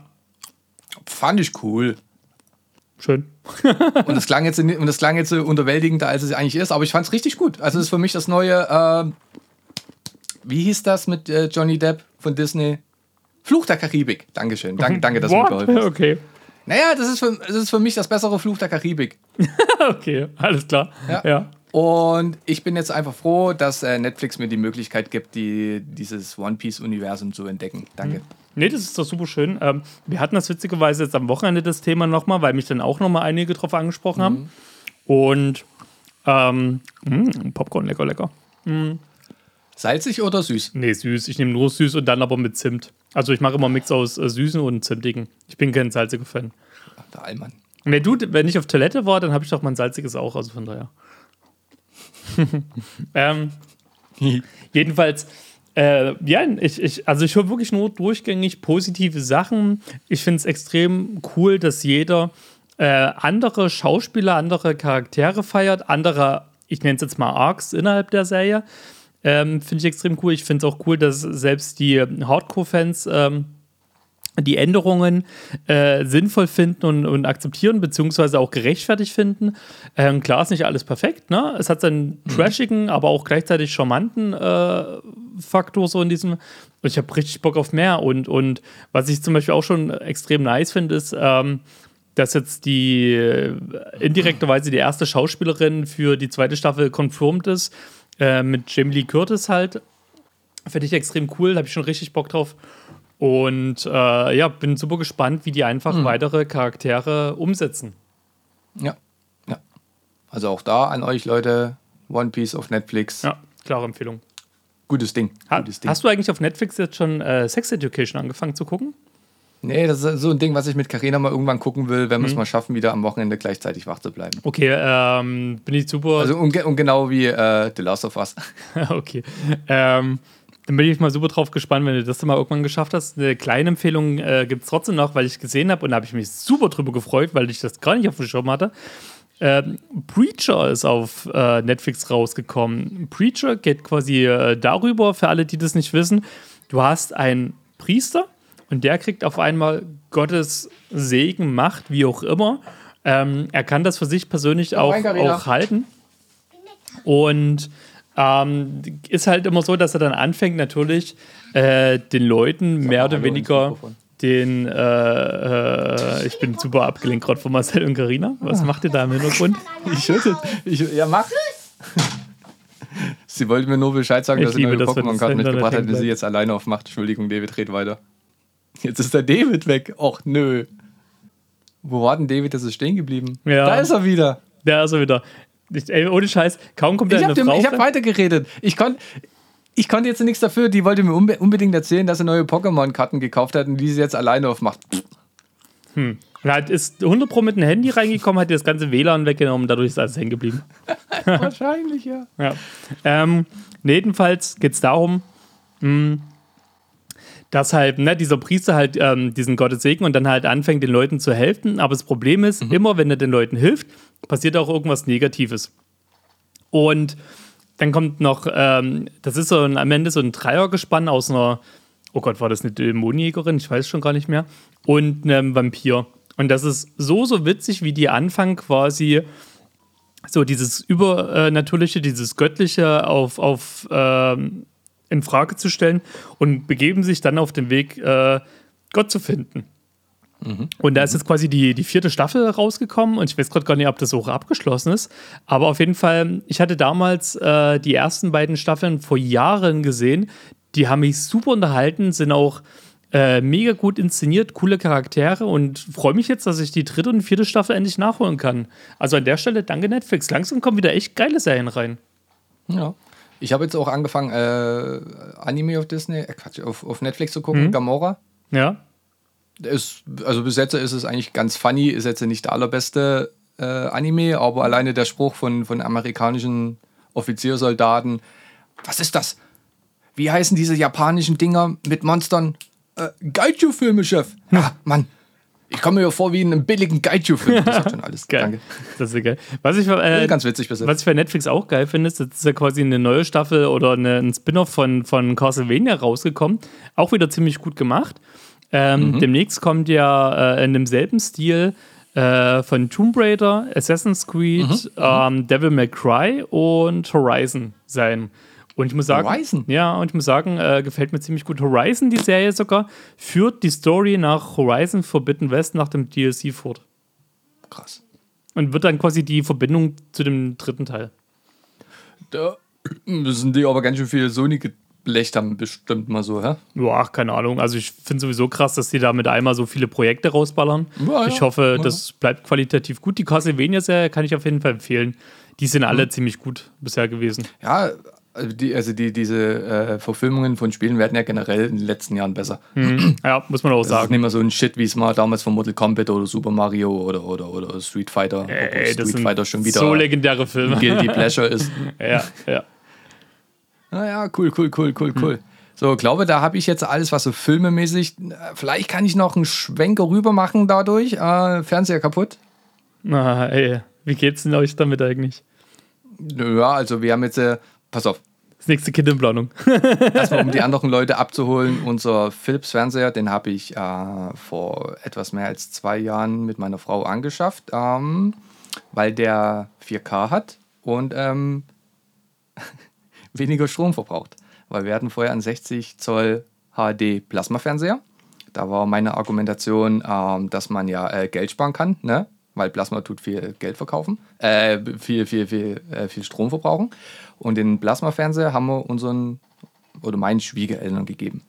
fand ich cool. schön. *laughs* Und das klang jetzt, und das klang jetzt so unterwältigender, als es eigentlich ist, aber ich fand es richtig gut. Also es ist für mich das neue, äh, wie hieß das mit äh, Johnny Depp von Disney? Fluch der Karibik. Dankeschön. Danke, *laughs* danke dass du mir geholfen hast. Okay. Naja, das ist, für, das ist für mich das bessere Fluch der Karibik. *laughs* Okay, alles klar. Ja. Ja. Und ich bin jetzt einfach froh, dass äh, Netflix mir die Möglichkeit gibt, die, dieses One Piece-Universum zu entdecken. Danke. Nee, das ist doch super schön. Ähm, wir hatten das witzigerweise jetzt am Wochenende das Thema nochmal, weil mich dann auch nochmal einige drauf angesprochen haben. Und ähm, mh, Popcorn, lecker, lecker. Salzig oder süß? Nee, süß. Ich nehme nur süß und dann aber mit Zimt. Also ich mache immer einen Mix aus äh, süßen und zimtigen. Ich bin kein salziger Fan. Ach, der Allmann. Nee, du, wenn ich auf Toilette war, dann habe ich doch mein salziges auch, also von daher. *laughs* ähm, jedenfalls, äh, ja, ich, ich, also ich höre wirklich nur durchgängig positive Sachen. Ich finde es extrem cool, dass jeder äh, andere Schauspieler, andere Charaktere feiert, andere, ich nenne es jetzt mal Arcs innerhalb der Serie. Ähm, finde ich extrem cool. Ich finde es auch cool, dass selbst die Hardcore-Fans ähm, die Änderungen äh, sinnvoll finden und, und akzeptieren, beziehungsweise auch gerechtfertigt finden. Ähm, klar ist nicht alles perfekt, ne? Es hat seinen trashigen, aber auch gleichzeitig charmanten äh, Faktor so in diesem. Und ich habe richtig Bock auf mehr. Und, und was ich zum Beispiel auch schon extrem nice finde, ist, ähm, dass jetzt die äh, indirekterweise die erste Schauspielerin für die zweite Staffel confirmed ist, äh, mit Jamie Lee Curtis halt. Finde ich extrem cool, habe ich schon richtig Bock drauf. Und äh, ja, bin super gespannt, wie die einfach weitere Charaktere umsetzen. Ja. ja. Also auch da an euch Leute, One Piece auf Netflix. Ja, klare Empfehlung. Gutes Ding. Ha Gutes Ding. hast du eigentlich auf Netflix jetzt schon äh, Sex Education angefangen zu gucken? Nee, das ist so ein Ding, was ich mit Carina mal irgendwann gucken will, wenn wir es mal schaffen, wieder am Wochenende gleichzeitig wach zu bleiben. Okay, ähm, bin ich super. Also und, und genau wie äh, The Last of Us. *laughs* *laughs* okay. Ähm, dann bin ich mal super drauf gespannt, wenn du das dann mal irgendwann geschafft hast. Eine kleine Empfehlung äh, gibt es trotzdem noch, weil ich gesehen habe und da habe ich mich super drüber gefreut, weil ich das gar nicht auf dem Schirm hatte. Ähm, Preacher ist auf äh, Netflix rausgekommen. Preacher geht quasi äh, darüber, für alle, die das nicht wissen, du hast einen Priester und der kriegt auf einmal Gottes Segen, Macht, wie auch immer. Ähm, er kann das für sich persönlich auch, rein, auch halten. Und ähm, ist halt immer so, dass er dann anfängt, natürlich äh, den Leuten mehr oder weniger den. Äh, äh, ich bin super abgelenkt gerade von Marcel und Carina. Was macht ihr da im Hintergrund? *laughs* Ich schüttel. Ich, ja, mach. Sie wollte mir nur Bescheid sagen, Ich dass sie neue Pokémon-Karten mitgebracht hat, die sie jetzt alleine aufmacht. Entschuldigung, David, red weiter. Jetzt ist der David weg. Och, nö. Wo war denn David? Das ist stehen geblieben. Ja. Da ist er wieder. Der ist er wieder. Ich, ey, ohne Scheiß, kaum kommt Ich da habe eine Frau. hab rein. weitergeredet. Ich konnte. Ich konnte jetzt nichts dafür, die wollte mir unbe unbedingt erzählen, dass sie neue Pokémon-Karten gekauft hat und die sie jetzt alleine aufmacht. Und halt ist 100 Pro mit dem Handy reingekommen, hat dir das ganze WLAN weggenommen, dadurch ist alles hängen geblieben. *laughs* Wahrscheinlich, ja. Ja. Ähm, jedenfalls geht es darum, mh, dass halt ne, dieser Priester halt ähm, diesen Gottes Segen und dann halt anfängt, den Leuten zu helfen. Aber das Problem ist, immer wenn er den Leuten hilft, passiert auch irgendwas Negatives. Und dann kommt noch, ähm, das ist so ein, am Ende so ein Dreiergespann aus einer, oh Gott, war das eine Dämonenjägerin? Ich weiß schon gar nicht mehr. Und einem Vampir. Und das ist so, so witzig, wie die anfangen quasi so dieses Übernatürliche, dieses Göttliche auf, auf ähm, in Frage zu stellen und begeben sich dann auf den Weg, äh, Gott zu finden. Und da ist jetzt quasi die, die vierte Staffel rausgekommen und ich weiß gerade gar nicht, ob das auch abgeschlossen ist. Aber auf jeden Fall, ich hatte damals äh, die ersten beiden Staffeln vor Jahren gesehen. Die haben mich super unterhalten, sind auch äh, mega gut inszeniert, coole Charaktere und freue mich jetzt, dass ich die dritte und vierte Staffel endlich nachholen kann. Also an der Stelle danke Netflix. Langsam kommen wieder echt geile Serien rein. Ja. Ich habe jetzt auch angefangen, äh, Anime auf Disney, äh, Quatsch, auf, auf Netflix zu gucken, Gamora. Ja. Ist, also bis jetzt ist es eigentlich ganz funny, ist jetzt nicht der allerbeste äh, Anime, aber alleine der Spruch von, von amerikanischen Offiziersoldaten, was ist das? Wie heißen diese japanischen Dinger mit Monstern? Äh, Gaiju-Filme, Chef. Ja, Mann. Ich komme mir vor wie in einem billigen Gaiju-Film. Das ist schon alles. *laughs* Geil. Danke. Das ist geil. Was ich, äh, Ganz witzig bis jetzt. Was ich bei Netflix auch geil finde, ist, jetzt ist ja quasi eine neue Staffel oder eine, ein Spin-off von, von Castlevania rausgekommen. Auch wieder ziemlich gut gemacht. Ähm, Demnächst kommt ja äh, in demselben Stil äh, von Tomb Raider, Assassin's Creed, ähm, Devil May Cry und Horizon sein. Und ich muss sagen, Horizon? ja, und ich muss sagen, äh, gefällt mir ziemlich gut. Horizon, die Serie sogar, führt die Story nach Horizon Forbidden West nach dem DLC fort. Krass. Und wird dann quasi die Verbindung zu dem dritten Teil. Da müssen die aber ganz schön viel Sony geblecht haben, bestimmt mal so, hä? Ja, ach, keine Ahnung. Also ich finde sowieso krass, dass die da mit einmal so viele Projekte rausballern. Ja, ja. Ich hoffe, Ja. das bleibt qualitativ gut. Die Castlevania-Serie kann ich auf jeden Fall empfehlen. Die sind alle Mhm. ziemlich gut bisher gewesen. Ja, also, die, also die, diese äh, Verfilmungen von Spielen werden ja generell in den letzten Jahren besser. *clears throat* Ja, muss man auch Das ist sagen. nicht mehr so ein Shit, wie es mal damals von Mortal Kombat oder Super Mario oder, oder, oder Street Fighter, Ey, das Street sind Fighter schon wieder so legendäre Filme. Guilty Pleasure ist. *laughs* ja, ja. Naja, cool, cool, cool, cool, cool. So, glaube, da habe ich jetzt alles, was so filmemäßig. Vielleicht kann ich noch einen Schwenker rüber machen dadurch. Äh, Fernseher kaputt. Na, ey, wie geht's denn euch damit eigentlich? Ja, also wir haben jetzt, äh, pass auf, Das nächste Kind in Planung. *laughs* erstmal um die *laughs* anderen Leute abzuholen, unser Philips Fernseher, den habe ich äh, vor etwas mehr als zwei Jahren mit meiner Frau angeschafft, ähm, weil der 4K hat und ähm, *laughs* weniger Strom verbraucht. Weil wir hatten vorher einen 60 Zoll HD Plasma-Fernseher. Da war meine Argumentation, ähm, dass man ja äh, Geld sparen kann, ne? Weil Plasma tut viel Geld verkaufen, äh, viel, viel, viel, äh, viel Strom verbrauchen. Und den Plasma-Fernseher haben wir unseren oder meinen Schwiegereltern gegeben.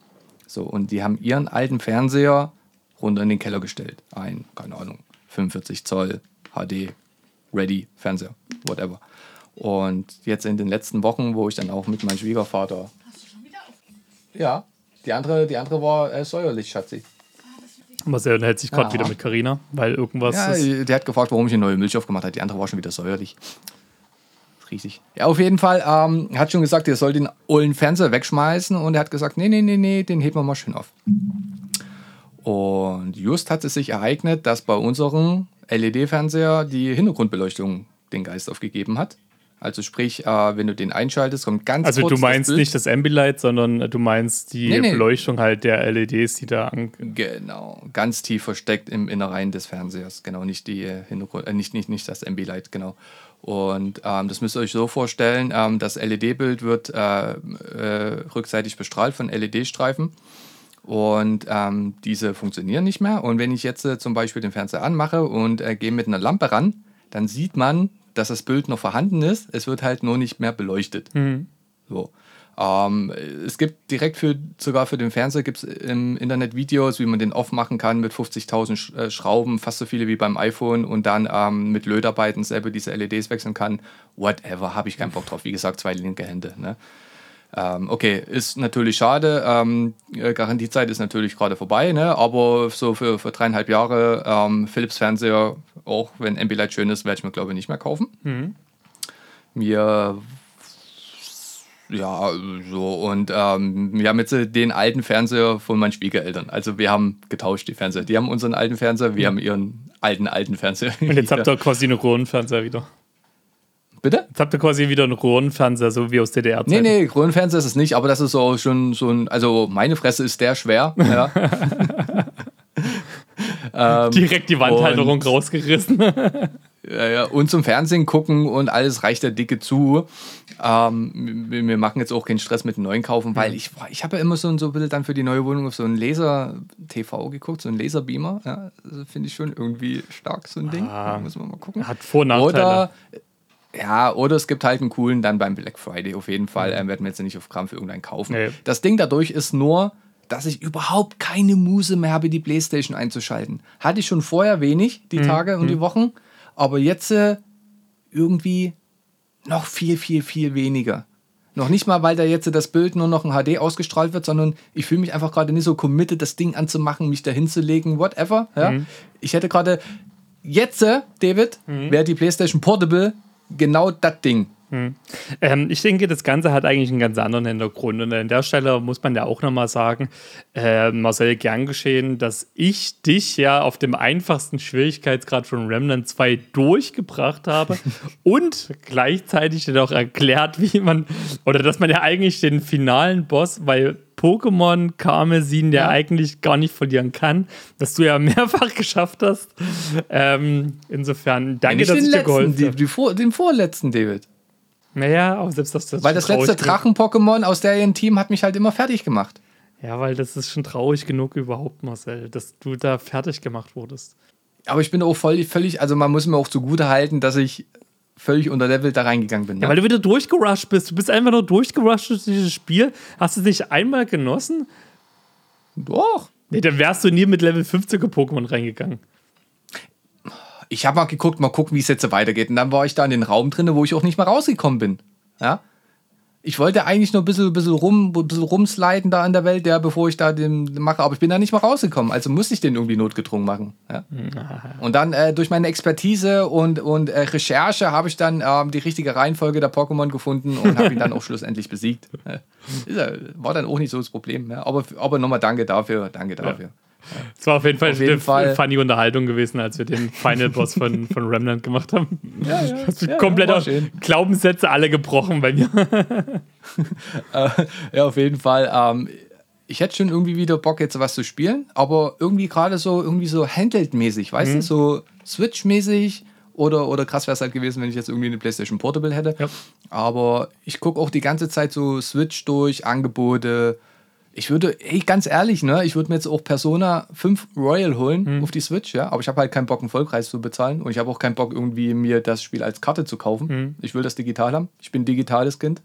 So, und die haben ihren alten Fernseher runter in den Keller gestellt. Ein, keine Ahnung, 45 Zoll HD Ready Fernseher, whatever. Und jetzt in den letzten Wochen, wo ich dann auch mit meinem Schwiegervater. Ja, die andere, die andere war äh, säuerlich, Schatzi. Marcel unterhält sich gerade Ja. wieder mit Karina, weil irgendwas Ja, ist. der hat gefragt, warum ich eine neue Milch aufgemacht habe. Die andere war schon wieder säuerlich. Riesig. Ja, auf jeden Fall. Ähm, er hat schon gesagt, er soll den ollen Fernseher wegschmeißen und er hat gesagt, nee, nee, nee, nee, den heben wir mal schön auf. Und just hat es sich ereignet, dass bei unserem LED-Fernseher die Hintergrundbeleuchtung den Geist aufgegeben hat. Also sprich, äh, wenn du den einschaltest, kommt ganz Also kurz du das meinst Bild. nicht das Ambilight, sondern du meinst die Nee, nee. Beleuchtung halt der LEDs, die da an. Genau, ganz tief versteckt im Innereien des Fernsehers. Genau, nicht die äh, Hintergrund, äh, nicht, nicht, nicht das Ambilight, genau. Und ähm, das müsst ihr euch so vorstellen: ähm, Das LED-Bild wird äh, äh, rückseitig bestrahlt von LED-Streifen. Und ähm, diese funktionieren nicht mehr. Und wenn ich jetzt äh, zum Beispiel den Fernseher anmache und gehe mit einer Lampe ran, dann sieht man, dass das Bild noch vorhanden ist. Es wird halt nur nicht mehr beleuchtet. So. Ähm, es gibt direkt für, sogar für den Fernseher gibt es im Internet Videos, wie man den aufmachen kann mit 50.000 Sch äh, Schrauben, fast so viele wie beim iPhone und dann ähm, mit Lötarbeiten selber diese LEDs wechseln kann. Whatever, habe ich keinen Bock drauf. Wie gesagt, zwei linke Hände. Ne? Ähm, okay, ist natürlich schade. Ähm, äh, Garantiezeit ist natürlich gerade vorbei, ne? aber so für, für dreieinhalb Jahre ähm, Philips Fernseher, auch wenn Ambilight schön ist, werde ich mir glaube ich nicht mehr kaufen. Mir ja, so. Und ähm, wir haben jetzt den alten Fernseher von meinen Schwiegereltern. Also wir haben getauscht, die Fernseher. Die haben unseren alten Fernseher, wir haben ihren alten, alten Fernseher. Und jetzt habt *laughs* ihr quasi einen Röhrenfernseher wieder. Bitte? Jetzt habt ihr quasi wieder einen Röhrenfernseher, so wie aus DDR-Zeiten. Nee, nee, Röhrenfernseher ist es nicht, aber das ist so schon so ein, also meine Fresse ist der schwer. Ja. *laughs* Direkt die Wandhalterung Und- rausgerissen. *laughs* Ja, ja, und zum Fernsehen gucken und alles reicht der Dicke zu. Ähm, wir, wir machen jetzt auch keinen Stress mit dem neuen kaufen, weil ich, ich habe ja immer so ein, so bisschen dann für die neue Wohnung auf so einen Laser-TV geguckt, so einen Laserbeamer. Ja, das finde ich schon irgendwie stark, so ein Ding. Ah. Muss man mal gucken. Hat Vor- und Nachteile. Oder, ja, oder es gibt halt einen coolen dann beim Black Friday auf jeden Fall. Ähm, werden wir jetzt nicht auf Kram für irgendeinen kaufen. Nee. Das Ding dadurch ist nur, dass ich überhaupt keine Muse mehr habe, die Playstation einzuschalten. Hatte ich schon vorher wenig, die Tage und die Wochen, aber jetzt äh, irgendwie noch viel, viel, viel weniger. Noch nicht mal, weil da jetzt das Bild nur noch in HD ausgestrahlt wird, sondern ich fühle mich einfach gerade nicht so committed, das Ding anzumachen, mich da hinzulegen, whatever. Ja? Ich hätte gerade jetzt, äh, David, wäre die PlayStation Portable genau das Ding. Ähm, ich denke, das Ganze hat eigentlich einen ganz anderen Hintergrund. Und an der Stelle muss man ja auch nochmal sagen, äh, Marcel, gern geschehen, dass ich dich ja auf dem einfachsten Schwierigkeitsgrad von Remnant 2 durchgebracht habe *laughs* und gleichzeitig dir auch erklärt, wie man, oder dass man ja eigentlich den finalen Boss bei Pokémon Karmesin, der Ja. eigentlich gar nicht verlieren kann, dass du ja *laughs* mehrfach geschafft hast. Ähm, insofern, danke, Nicht dass ich dir geholfen habe. vor, den vorletzten, David. Naja, aber selbst das, das Weil das letzte. Drachen-Pokémon aus der ihren Team hat mich halt immer fertig gemacht. Ja, weil das ist schon traurig genug überhaupt, Marcel, dass du da fertig gemacht wurdest. Aber ich bin auch voll, völlig, also man muss mir auch zugute halten, dass ich völlig unterlevelt da reingegangen bin. Ne? Ja, weil du wieder durchgerusht bist. Du bist einfach nur durchgerusht durch dieses Spiel. Hast du es nicht einmal genossen? Doch. Nee, dann wärst du nie mit Level 50er Pokémon reingegangen. Ich habe mal geguckt, mal gucken, wie es jetzt so weitergeht. Und dann war ich da in den Raum drin, wo ich auch nicht mehr rausgekommen bin. Ja. Ich wollte eigentlich nur ein bisschen, bisschen, rum, bisschen rumsliden da in der Welt, ja, bevor ich da den mache, aber ich bin da nicht mehr rausgekommen. Also musste ich den irgendwie notgedrungen machen. Ja. Und dann äh, durch meine Expertise und, und äh, Recherche habe ich dann ähm, die richtige Reihenfolge der Pokémon gefunden und habe ihn dann auch *laughs* schlussendlich besiegt. Ja. Ja- War dann auch nicht so das Problem. Ja. Aber, aber nochmal danke dafür. Danke dafür. Es war auf jeden Fall Auf jeden eine Fall. funny Unterhaltung gewesen, als wir den Final Boss von, von Remnant gemacht haben. Ja, ja, *laughs* ja, komplett schön. Glaubenssätze alle gebrochen bei mir. *laughs* Ja, auf jeden Fall. Ähm, ich hätte schon irgendwie wieder Bock, jetzt was zu spielen, aber irgendwie gerade so, irgendwie so Handheld-mäßig, weißt du, so Switch-mäßig oder, oder krass wäre es halt gewesen, wenn ich jetzt irgendwie eine PlayStation Portable hätte. Ja. Aber ich gucke auch die ganze Zeit so Switch durch, Angebote. Ich würde, ey, ganz ehrlich, ne, ich würde mir jetzt auch Persona 5 Royal holen auf die Switch, ja, aber ich habe halt keinen Bock, einen Vollpreis zu bezahlen und ich habe auch keinen Bock, irgendwie mir das Spiel als Karte zu kaufen. Ich will das digital haben. Ich bin ein digitales Kind.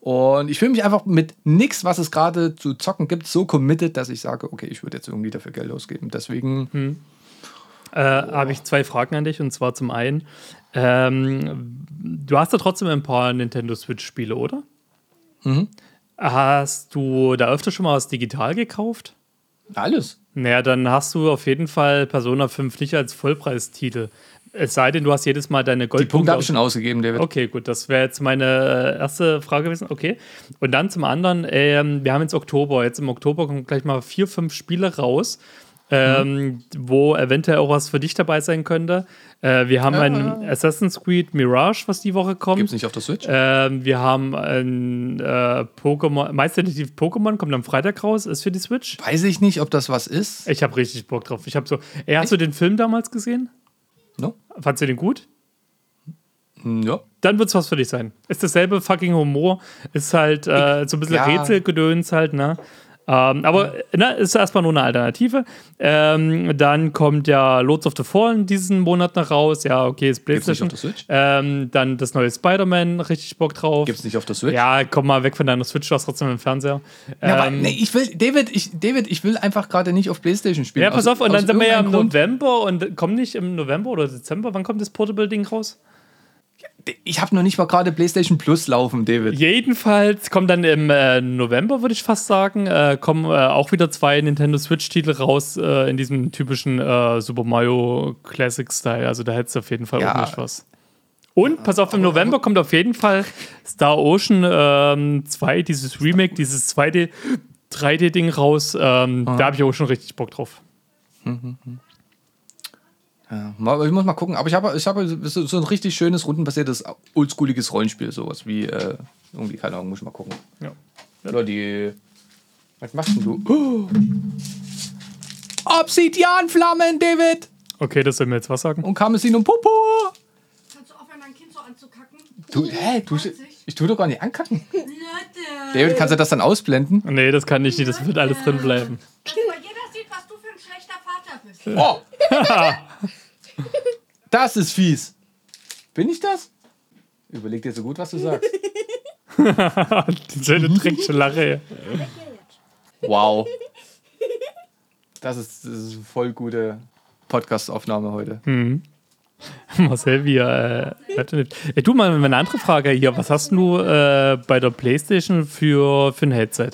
Und ich fühle mich einfach mit nichts, was es gerade zu zocken gibt, so committed, dass ich sage, okay, ich würde jetzt irgendwie dafür Geld ausgeben. Deswegen, äh, habe ich zwei Fragen an dich. Und zwar zum einen, ähm, du hast ja trotzdem ein paar Nintendo Switch-Spiele, oder? Mhm. Hast du da öfter schon mal was digital gekauft? alles. Naja, dann hast du auf jeden Fall Persona 5 nicht als Vollpreistitel. Es sei denn, du hast jedes Mal deine Die Punkte Goldpunkte. habe ich schon ausgegeben, David. Okay, gut, das wäre jetzt meine äh, erste Frage gewesen. Okay. Und dann zum anderen, ähm, wir haben jetzt Oktober. Jetzt im Oktober kommen gleich mal vier, fünf Spiele raus. Ähm, wo eventuell auch was für dich dabei sein könnte. Äh, wir haben ein Assassin's Creed Mirage, was die Woche kommt. Gibt's nicht auf der Switch? Ähm, wir haben ein äh, Pokémon, Meisterdetektiv Pokémon kommt am Freitag raus, ist für die Switch. Weiß ich nicht, ob das was ist. Ich habe richtig Bock drauf. Ich habe so, ey, hast du den Film damals gesehen? No? Fandst du den gut? Hm, Ja. Dann wird's was für dich sein. Ist dasselbe fucking Humor, ist halt äh, so ein bisschen ja. Rätselgedöns halt, ne? Ähm, aber ne, ist erstmal nur eine Alternative. Ähm, dann kommt ja Lords of the Fallen diesen Monat noch raus. Ja, okay, ist Gibt's nicht PlayStation. auf der Switch? Ähm, dann das neue Spider-Man, richtig Bock drauf. Gibt's nicht auf der Switch? Ja, komm mal weg von deiner Switch, du hast trotzdem im Fernseher. Ja, aber, Ähm, nee, ich will, David, ich, David, ich will einfach gerade nicht auf Playstation spielen. ja, pass Aus- auf, und aus dann sind wir ja im Grund. November und kommen nicht im November oder Dezember. Wann kommt das Portable-Ding raus? Ich habe noch nicht mal gerade Playstation Plus laufen, David. Jedenfalls kommen dann im äh, November, würde ich fast sagen, äh, kommen äh, auch wieder zwei Nintendo Switch-Titel raus äh, in diesem typischen äh, Super Mario Classic-Style. Also da hättest du auf jeden Fall Ja. auch nicht was. Und pass auf, im November kommt auf jeden Fall Star Ocean ähm, 2, dieses Remake, dieses 2D, 3D-Ding raus. Ähm, Da habe ich auch schon richtig Bock drauf. Ja, mal- ich muss mal gucken. Aber ich habe ich habe so, so ein richtig schönes, rundenbasiertes, oldschooliges Rollenspiel. Sowas wie, äh, irgendwie, keine Ahnung, muss ich mal gucken. Ja. Oder die. Was machst denn du? Oh. Obsidianflammen, David! Okay, das soll mir jetzt was sagen. Und Kamesin und Popo! Kannst du aufhören, dein Kind so anzukacken? Du, hä? Du, ich tu doch gar nicht ankacken. Leute! David, kannst du das dann ausblenden? Nee, das kann ich nicht, das wird alles drin bleiben. Jeder sieht, was du für ein schlechter Vater bist. Oh! *laughs* das ist fies. Bin ich das? Überleg dir so gut, was du sagst. *laughs* Die schöne dreckige Lache. Wow. Das ist, das ist eine voll gute Podcast-Aufnahme heute. *laughs* Marcel, wie äh. Ey, du mal eine andere Frage hier. Was hast du äh, bei der Playstation für, für ein Headset?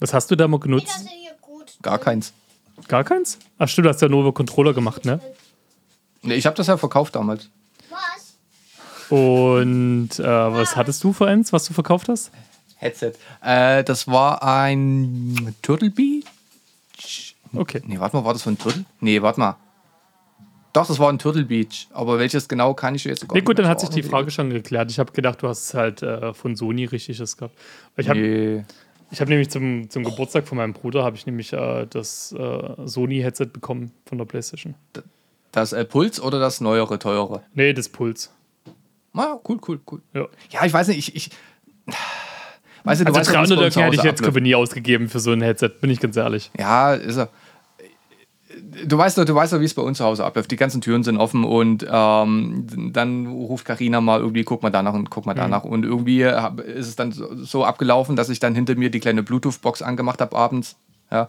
Was hast du da mal genutzt? Gar keins. Gar keins? Ach stimmt, du hast ja nur über Controller gemacht, ne? Nee, ich habe das ja verkauft damals. Was? Und äh, was hattest du für eins, was du verkauft hast? Headset. Äh, das war ein Turtle Beach. Okay. Nee, warte mal, war das von Turtle? Nee, warte mal. Doch, das war ein Turtle Beach. Aber welches genau kann ich jetzt gar Nee, nicht gut, dann hat sich die. Frage schon geklärt. Ich habe gedacht, du hast halt äh, von Sony richtiges gehabt. Ich habe Nee. Ich hab nämlich zum, zum Geburtstag von meinem Bruder habe ich nämlich äh, das äh, Sony-Headset bekommen von der Playstation. Das äh, Puls oder das neuere, teure? Nee, das Puls. Ah, cool, cool, cool. Ja. Ja, ich weiß nicht, ich. ich weißt du, du Also weißt ja, wie es bei 300 uns zu hätte ich jetzt abläuft. nie ausgegeben für so ein Headset, bin ich ganz ehrlich. Ja, ist er. Du weißt doch, du weißt doch, wie es bei uns zu Hause abläuft. Die ganzen Türen sind offen und ähm, dann ruft Karina mal irgendwie, guck mal danach und guck mal danach. Und irgendwie hab, ist es dann so, so abgelaufen, dass ich dann hinter mir die kleine Bluetooth-Box angemacht habe abends. Ja.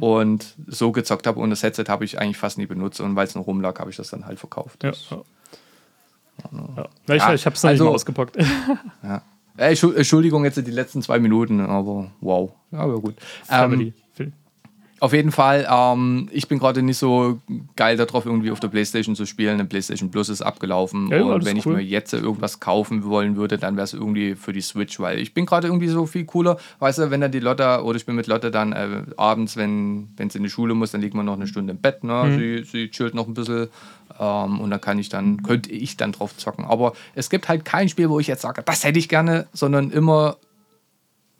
Und so gezockt habe. Und das Headset habe ich eigentlich fast nie benutzt. Und weil es noch rumlag, habe ich das dann halt verkauft. Ja. ja. ja. Ich ich habe es noch also- nicht mal ausgepackt. *laughs* Ja. Äh, Entschu- Entschuldigung jetzt die letzten zwei Minuten, aber wow. Aber gut. Ähm, Family. Film. Auf jeden Fall, ähm, ich bin gerade nicht so geil darauf, irgendwie auf der Playstation zu spielen. Der Playstation Plus ist abgelaufen. Ja, und wenn ich cool. mir jetzt irgendwas kaufen wollen würde, dann wäre es irgendwie für die Switch, weil ich bin gerade irgendwie so viel cooler. Weißt du, wenn dann die Lotte, oder ich bin mit Lotte dann äh, abends, wenn wenn sie in die Schule muss, dann liegt man noch eine Stunde im Bett. Ne? Mhm. Sie, sie chillt noch ein bisschen. Ähm, und dann kann ich dann, könnte ich dann drauf zocken. Aber es gibt halt kein Spiel, wo ich jetzt sage, das hätte ich gerne, sondern immer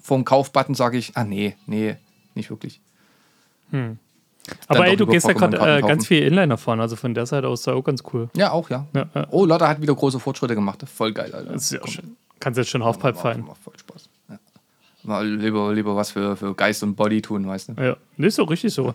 vom Kaufbutton sage ich, ah nee, nee, nicht wirklich. Aber ey, du gehst ja gerade äh, ganz viel Inliner fahren, also von der Seite aus ist auch ganz cool. Ja, auch, ja. Ja, ja. Oh, Lotte hat wieder große Fortschritte gemacht. Voll geil, Alter. Das ist ja schön. Kannst jetzt schon Halfpipe fallen. Macht voll Spaß. Ja. Mal lieber, lieber was für, für Geist und Body tun, weißt du? Ja, ist so richtig so.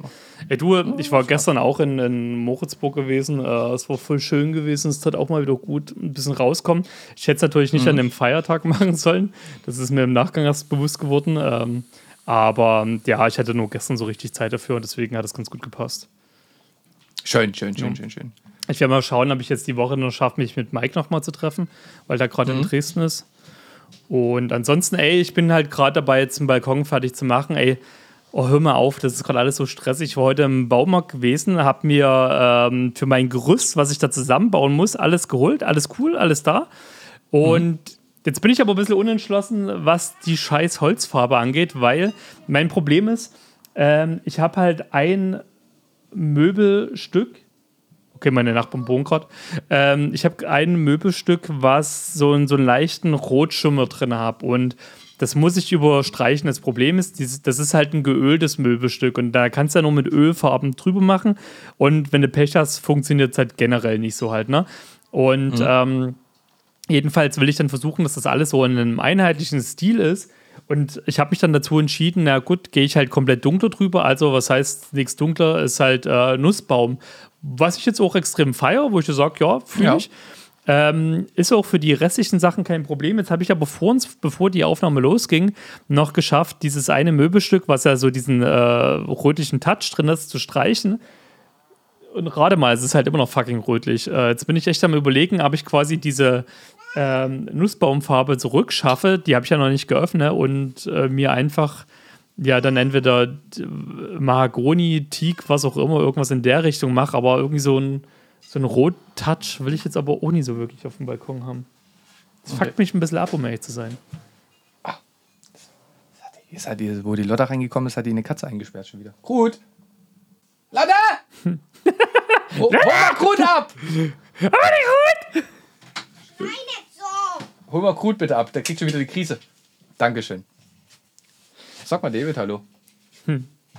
Ey, du, ich war gestern auch in, in Moritzburg gewesen. Äh, es war voll schön gewesen. Es tat auch mal wieder gut, ein bisschen rauskommen. Ich hätte es natürlich nicht an dem Feiertag *laughs* machen sollen. Das ist mir im Nachgang erst bewusst geworden. Ähm, aber ja, ich hatte nur gestern so richtig Zeit dafür und deswegen hat es ganz gut gepasst. Schön, schön, schön, schön, schön. Ich werde mal schauen, ob ich jetzt die Woche noch schaffe, mich mit Mike nochmal zu treffen, weil der gerade in Dresden ist. Und ansonsten, ey, ich bin halt gerade dabei, jetzt den Balkon fertig zu machen. Ey, oh, hör mal auf, das ist gerade alles so stressig. Ich war heute im Baumarkt gewesen, habe mir ähm, für mein Gerüst, was ich da zusammenbauen muss, alles geholt. Alles cool, alles da. Und jetzt bin ich aber ein bisschen unentschlossen, was die scheiß Holzfarbe angeht, weil mein Problem ist, ähm, ich habe halt ein Möbelstück. Okay, meine Nachbarn bohren gerade. Ähm, ich habe ein Möbelstück, was so, einen- so einen leichten Rotschimmer drin hat. Und das muss ich überstreichen. Das Problem ist, das ist halt ein geöltes Möbelstück. Und da kannst du ja nur mit Ölfarben drüber machen. Und wenn du Pech hast, funktioniert es halt generell nicht so halt. Ne? Und ähm, Jedenfalls will ich dann versuchen, dass das alles so in einem einheitlichen Stil ist. Und ich habe mich dann dazu entschieden, na gut, gehe ich halt komplett dunkler drüber. Also, was heißt nichts dunkler, ist halt äh, Nussbaum. Was ich jetzt auch extrem feiere, wo ich so sage, ja, fühle Ja. ich. Ähm, ist auch für die restlichen Sachen kein Problem. Jetzt habe ich aber vor uns, bevor die Aufnahme losging, noch geschafft, dieses eine Möbelstück, was ja so diesen äh, rötlichen Touch drin ist, zu streichen. Und rate mal, es ist halt immer noch fucking rötlich. Äh, jetzt bin ich echt am überlegen, ob ich quasi diese ähm, Nussbaumfarbe zurückschaffe. Die habe ich ja noch nicht geöffnet und äh, mir einfach ja dann entweder Mahagoni, Teak, was auch immer, irgendwas in der Richtung mache, aber irgendwie so ein, so ein Rot-Touch will ich jetzt aber auch nicht so wirklich auf dem Balkon haben. Das fuckt mich ein bisschen ab, um ehrlich zu sein. Jetzt hat die, wo die Lotta reingekommen ist, hat die eine Katze eingesperrt schon wieder. Krut! Lotta! *laughs* Hol hol mal Krut ab! Nein, nicht so. Hol mal Krut bitte ab, der kriegt schon wieder die Krise. Dankeschön. Sag mal David, hallo.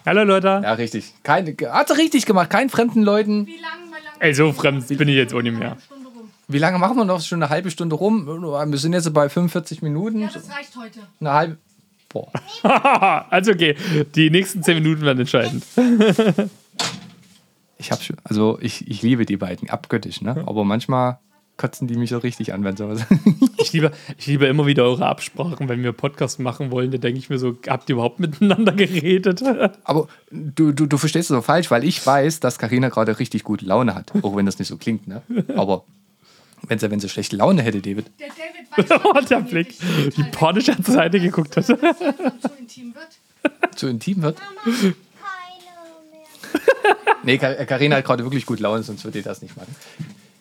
Hallo Leute. Ja, richtig. Kein, hat sie richtig gemacht. Keinen fremden Leuten. Wie lange, wie lange? Ey, so fremd bin ich jetzt nicht mehr. Stunde rum. Wie lange machen wir noch? Schon eine halbe Stunde rum. Wir sind jetzt bei 45 Minuten. Ja, das reicht heute. Eine halbe. Boah. *laughs* Also okay, die nächsten zehn Minuten werden entscheidend. Ich hab schon, also ich, ich liebe die beiden abgöttisch, ne? Aber manchmal kotzen die mich so richtig an, wenn sowas. *laughs* Ich liebe, ich liebe immer wieder eure Absprachen, wenn wir Podcast machen wollen. Da denke ich mir so, habt ihr überhaupt miteinander *laughs* geredet? Aber du, du, du verstehst es so falsch, weil ich weiß, dass Karina gerade richtig gute Laune hat. Auch wenn das nicht so klingt, ne? Aber wenn sie, wenn sie schlechte Laune hätte, David. Der David weiß Oh, der Blick, die panisch an zur Seite geguckt hat. zu intim wird. Zu intim wird. Keine mehr. *laughs* Nee, Ka- Karina hat gerade wirklich gut Laune, sonst würde die das nicht machen.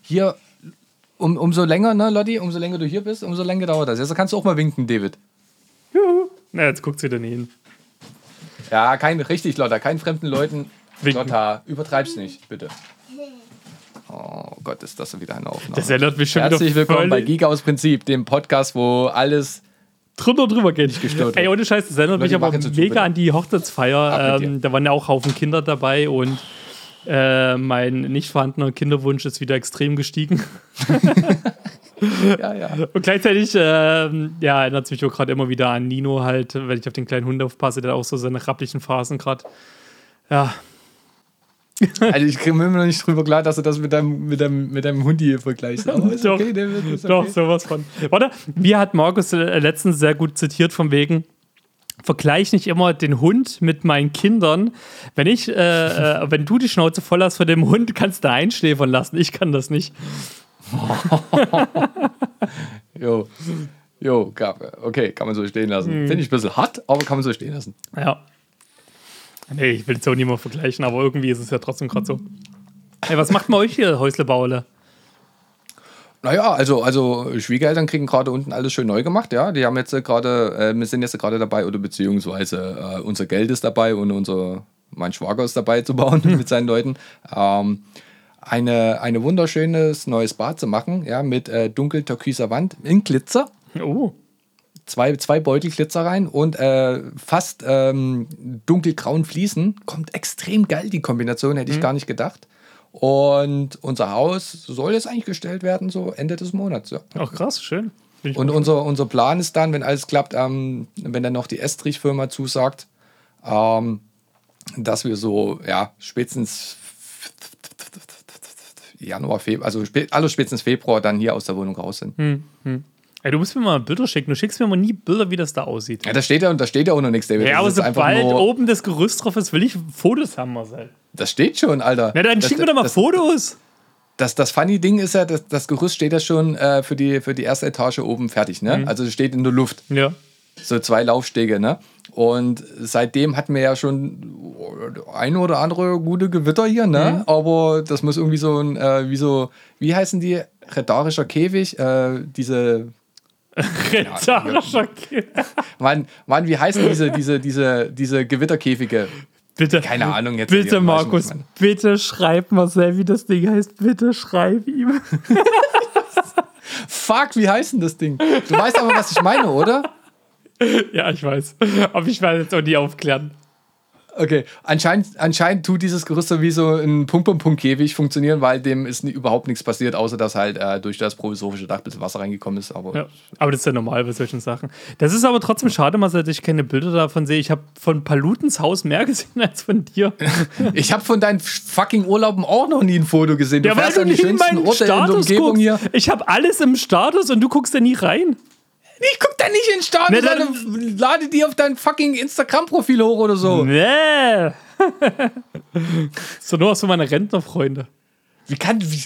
Hier, um, umso länger, ne, Lotti, umso länger du hier bist, umso länger dauert das. Also kannst du auch mal winken, David. Juhu. Na, jetzt guckt sie dann hin. Ja, kein, richtig, Lotta, keinen fremden Leuten. Winken. Lotta, übertreib's nicht, bitte. Oh Gott, ist das so wieder eine Aufnahme. Das erinnert mich schon Herzlich willkommen bei Geek aus Prinzip, dem Podcast, wo alles. drüber drüber geht. gestört Ey, ohne Scheiß, das erinnert Leute, mich aber jetzt mega an die Hochzeitsfeier. Ähm, da waren ja auch Haufen Kinder dabei und äh, mein nicht vorhandener Kinderwunsch ist wieder extrem gestiegen. Ja, ja. Und gleichzeitig, ähm, ja, erinnert es mich auch gerade immer wieder an Nino halt, wenn ich auf den kleinen Hund aufpasse, der auch so seine rapplichen Phasen gerade. Ja, Also ich komme immer noch nicht drüber klar, dass du das mit deinem, mit deinem, mit deinem Hund hier vergleichst. Aber Doch. okay, ist doch, okay. sowas von. Warte, wie hat Markus äh, letztens sehr gut zitiert, von wegen, vergleich nicht immer den Hund mit meinen Kindern. Wenn ich, äh, äh, wenn du die Schnauze voll hast von dem Hund, kannst du einschläfern lassen. Ich kann das nicht. *laughs* Jo. Jo, okay, kann man so stehen lassen. Finde ich ein bisschen hart, aber kann man so stehen lassen. Ja. Nee, ich will es auch nicht mehr vergleichen, aber irgendwie ist es ja trotzdem gerade so. Ey, was macht man euch hier, Häusle Baule? Naja, also, also Schwiegereltern kriegen gerade unten alles schön neu gemacht, ja. Die haben jetzt äh, gerade, äh, wir sind jetzt gerade dabei, oder beziehungsweise äh, unser Geld ist dabei und unser, mein Schwager ist dabei zu bauen *laughs* mit seinen Leuten. Ähm, eine, eine wunderschönes neues Bad zu machen, ja, mit äh, dunkel-türkiser Wand in Glitzer. Oh, Zwei, zwei Beutel Glitzer rein und äh, fast ähm, dunkelgrauen Fliesen. Kommt extrem geil, die Kombination, hätte ich gar nicht gedacht. Und unser Haus soll jetzt eigentlich gestellt werden, so Ende des Monats. Ja. auch krass, schön. Und unser, unser Plan ist dann, wenn alles klappt, ähm, wenn dann noch die Estrich-Firma zusagt, ähm, dass wir so, ja, spätestens Januar, Februar, also spä aller spätestens Februar dann hier aus der Wohnung raus sind. Ey, du musst mir mal Bilder schicken. Du schickst mir mal nie Bilder, wie das da aussieht. Ja, da steht ja, da steht ja auch noch nichts, David. Ja, aber sobald nur- oben das Gerüst drauf ist, will ich Fotos haben, Marcel. Das steht schon, Alter. Na, dann das, schick mir doch mal das, Fotos. das, das funny Ding ist ja, das, das Gerüst steht ja schon äh, für, die, für die erste Etage oben fertig, ne? Mhm. Also steht in der Luft. Ja. So zwei Laufstege, ne? Und seitdem hatten wir ja schon ein oder andere gute Gewitter hier, ne? Aber das muss irgendwie so ein, äh, wie so, wie heißen die? Rhetorischer Käfig, äh, diese, Rhetorischer Kind. Mann, Mann, wie heißen diese, diese, diese, diese Gewitterkäfige? Bitte. Keine Ahnung jetzt. Bitte, Markus, ich meine. bitte schreib Marcel, wie das Ding heißt. Bitte schreib ihm. *laughs* Fuck, wie heißt denn das Ding? Du weißt aber, was ich meine, oder? ja, ich weiß. Aber ich werde jetzt auch nie aufklären. Okay, anscheinend, anscheinend tut dieses Gerüst so wie so ein Punkt-Punkt-Punkt-Käfig funktionieren, weil dem ist nie, überhaupt nichts passiert, außer dass halt äh, durch das provisorische Dach ein bisschen Wasser reingekommen ist. Aber Ja, aber das ist ja normal bei solchen Sachen. Das ist aber trotzdem schade, dass ich keine Bilder davon sehe. Ich habe von Palutens Haus mehr *laughs* gesehen als von dir. *laughs* ich habe von deinen fucking Urlauben auch noch nie ein Foto gesehen. Du Ja, weil fährst du an die schönsten Orte in der Umgebung guckst. hier. Ich habe alles im Status und du guckst da nie rein. Ich guck da nicht in den Status, Ne, dann- sondern lade die auf dein fucking Instagram-Profil hoch oder so. Nee. *laughs* so nur aus für meine Rentnerfreunde. Wie kann. Wie,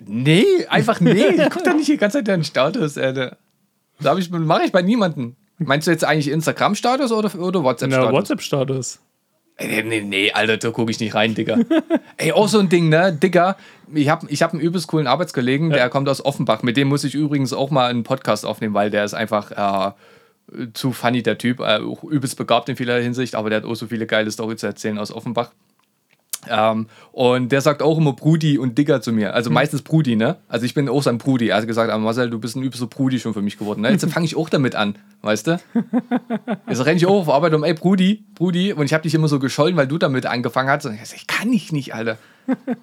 nee, einfach nee. *laughs* Ich guck da nicht die ganze Zeit in den Status, Alter. Das ich, mache ich bei niemandem. Meinst du jetzt eigentlich Instagram-Status oder, oder Na, WhatsApp-Status? WhatsApp-Status. Ey, Nee, nee, nee, Alter, da gucke ich nicht rein, Digga. *laughs* Ey, auch so ein Ding, ne? Digga, ich habe ich hab einen übelst coolen Arbeitskollegen, der kommt aus Offenbach. Mit dem muss ich übrigens auch mal einen Podcast aufnehmen, weil der ist einfach äh, zu funny, der Typ. Äh, auch übelst begabt in vieler Hinsicht, aber der hat auch so viele geile Storys zu erzählen aus Offenbach. Ähm, und der sagt auch immer Brudi und Digger zu mir. Also meistens Brudi, ne? Also ich bin auch sein Brudi. Er hat gesagt, aber Marcel, du bist ein übelster Brudi schon für mich geworden. Ne? Jetzt fange ich auch damit an, weißt du? *laughs* Jetzt renne ich auch auf Arbeit um, ey Brudi, Brudi. Und ich habe dich immer so geschollen, weil du damit angefangen hast. Und ich, sag, ich kann ich nicht, Alter.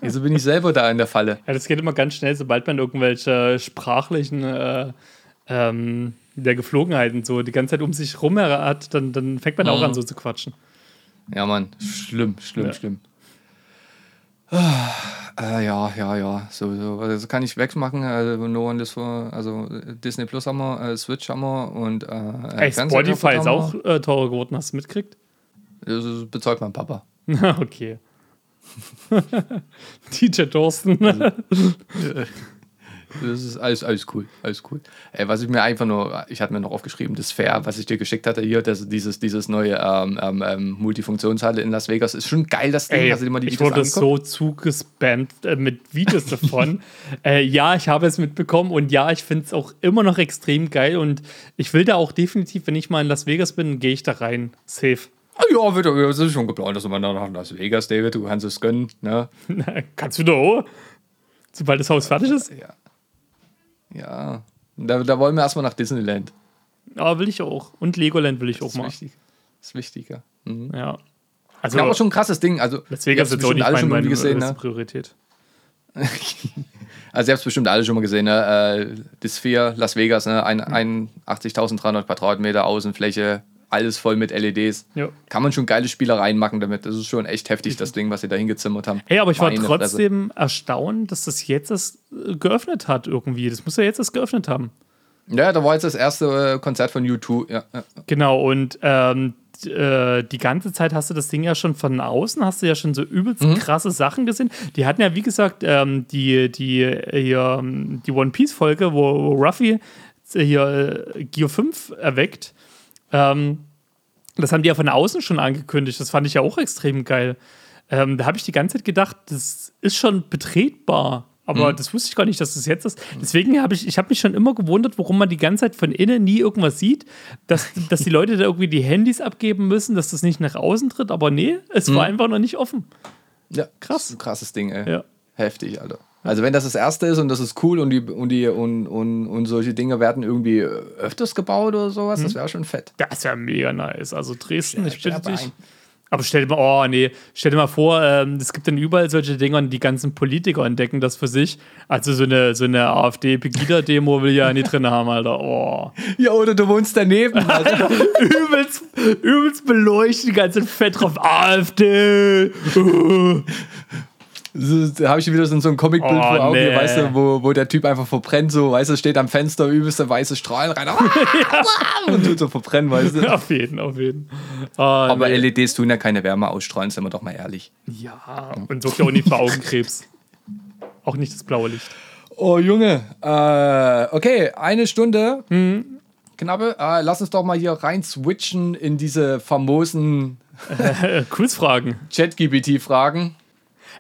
Wieso bin ich selber da in der Falle? Ja, das geht immer ganz schnell, sobald man irgendwelche sprachlichen äh, ähm, der Geflogenheiten so die ganze Zeit um sich rum hat, dann, dann fängt man auch an, so zu quatschen. Ja, Mann, schlimm, schlimm, Ja. schlimm. Ah, Äh, ja, ja, ja, so, so. Also kann ich wegmachen. Also, an das vor, also äh, Disney Plus haben wir, äh, Switch haben wir und äh, Ey, Fernseher Spotify ist auch äh, teurer geworden, hast du mitgekriegt? Das bezahlt mein Papa. *laughs* okay. *laughs* DJ Thorsten. Das ist alles, alles cool, alles cool. Ey, was ich mir einfach nur, ich hatte mir noch aufgeschrieben, das Fair, was ich dir geschickt hatte hier, das, dieses, dieses neue ähm, ähm, ähm, Multifunktionshalle in Las Vegas, ist schon geil, das Ding. Ey, dir mal die ich Videos wurde angeguckt? so zugespammt äh, mit Videos davon. *laughs* äh, ja, ich habe es mitbekommen und ja, ich finde es auch immer noch extrem geil und ich will da auch definitiv, wenn ich mal in Las Vegas bin, gehe ich da rein. Safe. Ah, ja, wird, das ist schon geplant, dass wir nach Las Vegas, David, du kannst es gönnen. Ne? *laughs* Kannst du da auch? Sobald das Haus fertig ist? Ja. Ja. Da, da wollen wir erstmal nach Disneyland. Aber will ich auch. Und Legoland will ich auch Das ist mal. wichtig. Das ist wichtig, ja. Mhm. Ja. Also, Ja, aber schon ein krasses Ding. Also, Vegas ist auch bestimmt nicht alle mein, schon meine gesehen, ne? Priorität. *laughs* Also, ihr habt es bestimmt alle schon mal gesehen, ne? Äh, Las Vegas, ne? Ein, Mhm. 81.300 Quadratmeter Außenfläche, alles voll mit LEDs. Ja. Kann man schon geile Spielereien machen damit. Das ist schon echt heftig, das Ding, was sie da hingezimmert haben. Hey, aber ich war Meine Fresse. trotzdem erstaunt, dass das jetzt das äh, geöffnet hat irgendwie. Das muss ja jetzt das geöffnet haben. Ja, da war jetzt das erste äh, Konzert von U2. Ja. Genau, und ähm, äh, die ganze Zeit hast du das Ding ja schon von außen, hast du ja schon so übelst krasse Sachen gesehen. Die hatten ja, wie gesagt, ähm, die, die, hier, ähm, die One Piece-Folge, wo, wo Ruffy hier äh, Gear 5 erweckt. Ähm, das haben die ja von außen schon angekündigt. Das fand ich ja auch extrem geil. Ähm, da habe ich die ganze Zeit gedacht, das ist schon betretbar. Aber das wusste ich gar nicht, dass das jetzt ist. Deswegen habe ich, ich habe mich schon immer gewundert, warum man die ganze Zeit von innen nie irgendwas sieht, dass, *laughs* dass die Leute da irgendwie die Handys abgeben müssen, dass das nicht nach außen tritt. Aber nee, es war einfach noch nicht offen. ja. Krass. Ein krasses Ding, ey. Ja. Heftig, Alter. Also wenn das das erste ist und das ist cool und die und die und, und, und solche Dinge werden irgendwie öfters gebaut oder sowas, Mhm. das wäre schon fett. Das wäre mega nice. Also Dresden, ich bitte dich. ein. Aber stell dir mal, oh nee, stell dir mal vor, ähm, es gibt dann überall solche Dinger und die ganzen Politiker entdecken das für sich. Also so eine, so eine AfD-Pegida-Demo will ja nicht drin haben, Alter. Oh. Ja, oder du wohnst daneben. *laughs* Also. übelst, übelst beleuchtet, die ganze Fett drauf. AfD! Da habe ich wieder so ein Comicbild Oh, vor Augen, nee. weißt du, wo, wo der Typ einfach verbrennt, so, weißt du, steht am Fenster, übelste weiße Strahlen rein *laughs* *laughs* ah, und tut so verbrennen, weißt du. *laughs* Auf jeden, auf jeden. Ah, Aber nee. LEDs tun ja keine Wärme ausstrahlen, sind wir doch mal ehrlich. Ja, und sorgt ja auch nicht für Augenkrebs. Auch nicht das blaue Licht. Oh, Junge. Äh, okay, eine Stunde. Mhm. Knappe. Äh, lass uns doch mal hier rein switchen in diese famosen Quizfragen. Chat-GPT-Fragen.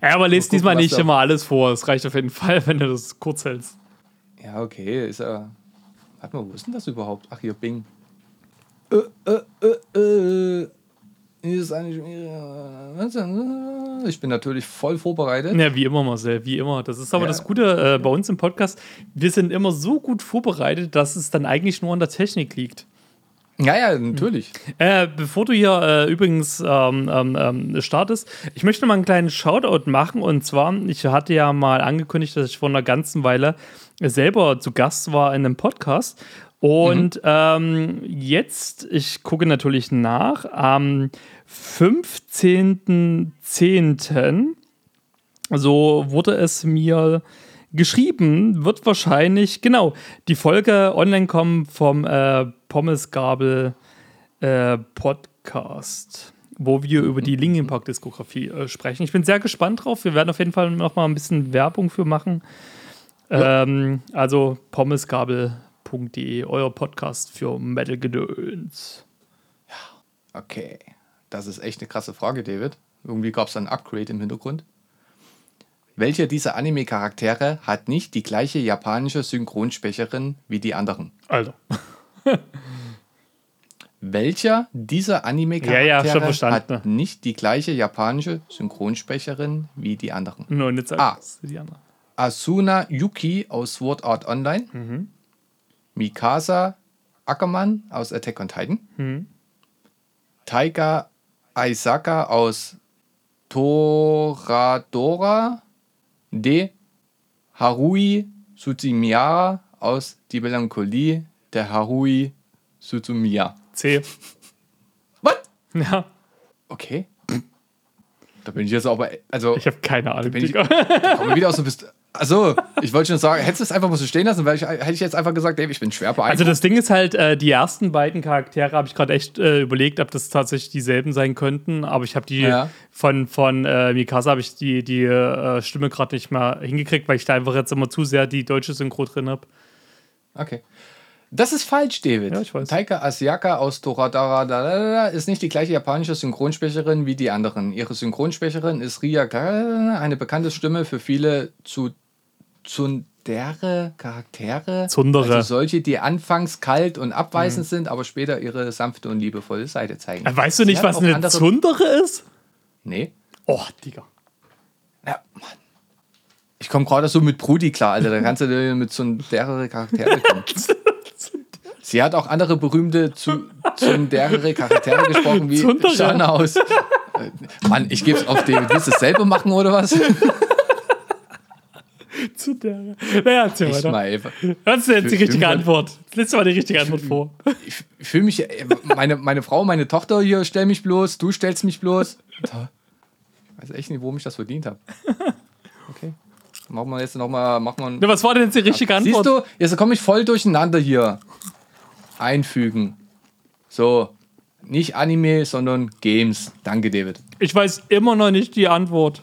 Ja, aber lest gucken, diesmal nicht immer alles vor. Es reicht auf jeden Fall, wenn du das kurz hältst. Ja, okay, ist ja. Warte mal, wo ist denn das überhaupt? Ach, hier, Bing. Äh, äh, äh, äh. ist eigentlich. Ich bin natürlich voll vorbereitet. Ja, wie immer, Marcel, wie immer. Das ist aber Ja. das Gute äh, bei uns im Podcast. Wir sind immer so gut vorbereitet, dass es dann eigentlich nur an der Technik liegt. Ja, ja, natürlich. Äh, bevor du hier äh, übrigens ähm, ähm, ähm, startest, ich möchte mal einen kleinen Shoutout machen. Und zwar, ich hatte ja mal angekündigt, dass ich vor einer ganzen Weile selber zu Gast war in einem Podcast. Und ähm, jetzt, ich gucke natürlich nach, am 15.10. so wurde es mir geschrieben, wird wahrscheinlich, genau, die Folge online kommen vom äh, Pommesgabel äh, Podcast, wo wir über die Linkin Park Diskografie äh, sprechen. Ich bin sehr gespannt drauf. Wir werden auf jeden Fall noch mal ein bisschen Werbung für machen. Ähm, also pommesgabel.de, euer Podcast für Metal Gedöns. Okay. Das ist echt eine krasse Frage, David. Irgendwie gab es ein Upgrade im Hintergrund. Welcher dieser Anime-Charaktere hat nicht die gleiche japanische Synchronsprecherin wie die anderen? Also, Welcher dieser Anime-Charaktere Ja, ja, hat nicht die gleiche japanische Synchronsprecherin wie die anderen? und jetzt Ah. die andere. Asuna Yuki aus Sword Art Online, Mikasa Ackermann aus Attack on Titan, Taika Aisaka aus Toradora, D. Harui Tsutsumia aus Die Melancholie der Harui Tsutsumia. C. Was? Ja, Okay. Da bin ich jetzt aber, also, ich habe keine Ahnung. bin ich- Digga. komm mal wieder aus dem Bist. Achso, ich wollte schon sagen, hättest du es einfach mal so stehen lassen, weil ich, hätte ich jetzt einfach gesagt, Dave, ich bin schwer beeindruckt. Also das Ding ist halt, äh, die ersten beiden Charaktere habe ich gerade echt äh, überlegt, ob das tatsächlich dieselben sein könnten, aber ich habe die Ja. von, von äh, Mikasa habe ich die, die äh, Stimme gerade nicht mehr hingekriegt, weil ich da einfach jetzt immer zu sehr die deutsche Synchro drin habe. Okay. Das ist falsch, David. Ja, ich weiß. Taika Asiaka aus Toradara da, da, da, ist nicht die gleiche japanische Synchronsprecherin wie die anderen. Ihre Synchronsprecherin ist Ria eine bekannte Stimme für viele zu Tsundere Charaktere. Tsundere. Also solche, die anfangs kalt und abweisend sind, aber später ihre sanfte und liebevolle Seite zeigen. Äh, Weißt du nicht, was eine andere- Zundere ist? Nee. Oh, Digga. Ja, Mann. Ich komme gerade so mit Brudi klar, Alter. Da kannst du mit Tsundere Charaktere kommen. *laughs* Sie hat auch andere berühmte zu Tsundere Charaktere gesprochen, wie *laughs* Tsundere. Shana aus. Äh, Mann, ich geb's auf den. Willst du es selber machen oder was? *laughs* Zundere. Naja, erzähl Ich weiter. mal. Was ist jetzt die richtige Antwort? Lies mal die richtige Antwort vor. ich fühle mich, äh, meine, meine Frau, meine Tochter hier stell mich bloß, du stellst mich bloß. Ich weiß echt nicht, warum ich das verdient habe. *laughs* Okay. Machen wir jetzt nochmal, machen wir was war denn jetzt die richtige Antwort? Siehst du, jetzt komme ich voll durcheinander hier. Einfügen. So, nicht Anime, sondern Games. Danke, David. Ich weiß immer noch nicht die Antwort.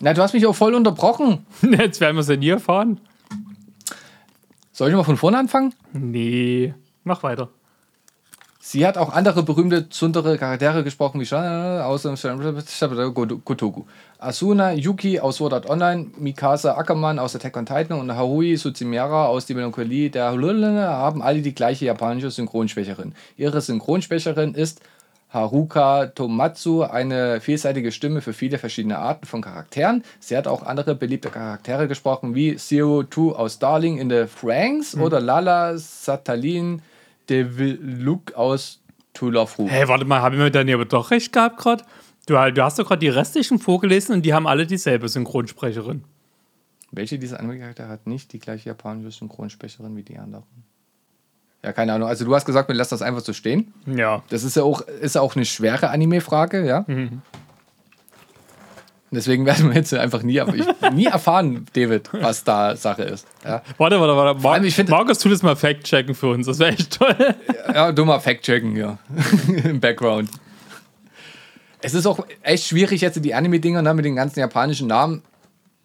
Na, du hast mich auch voll unterbrochen. *laughs* Jetzt werden wir es ja nie erfahren. Soll ich mal von vorne anfangen? Nee. Mach weiter. Sie hat auch andere berühmte Tsundere Charaktere gesprochen, wie Shana aus dem Gotoku. Asuna Yuki aus Sword Art Online, Mikasa Ackermann aus Attack on Titan und Harui Tsutsumira aus Die Melancholie der Hululene haben alle die gleiche japanische Synchronsprecherin. Ihre Synchronsprecherin ist Haruka Tomatsu, eine vielseitige Stimme für viele verschiedene Arten von Charakteren. Sie hat auch andere beliebte Charaktere gesprochen, wie Zero Two aus Darling in the Franks oder Lala Satalin de Luke aus To Love Who. Hey, warte mal, habe ich mir dann aber doch recht gehabt gerade? Du, du hast doch gerade die restlichen vorgelesen und die haben alle dieselbe Synchronsprecherin. Welche dieser Anime-Charaktere hat nicht die gleiche japanische Synchronsprecherin wie die anderen? Ja, keine Ahnung. Also du hast gesagt, wir lassen das einfach so stehen. Ja. Das ist ja auch, ist ja auch eine schwere Anime-Frage, ja. Deswegen werden wir jetzt einfach nie, nie erfahren, David, was da Sache ist. Ja, Warte, warte, warte. Mar ich finde- Markus, tu das mal fact-checken für uns. Das wäre echt toll. ja dummer Fact-Checken hier *laughs* im Background. Es ist auch echt schwierig, jetzt die Anime-Dinger ne, mit den ganzen japanischen Namen.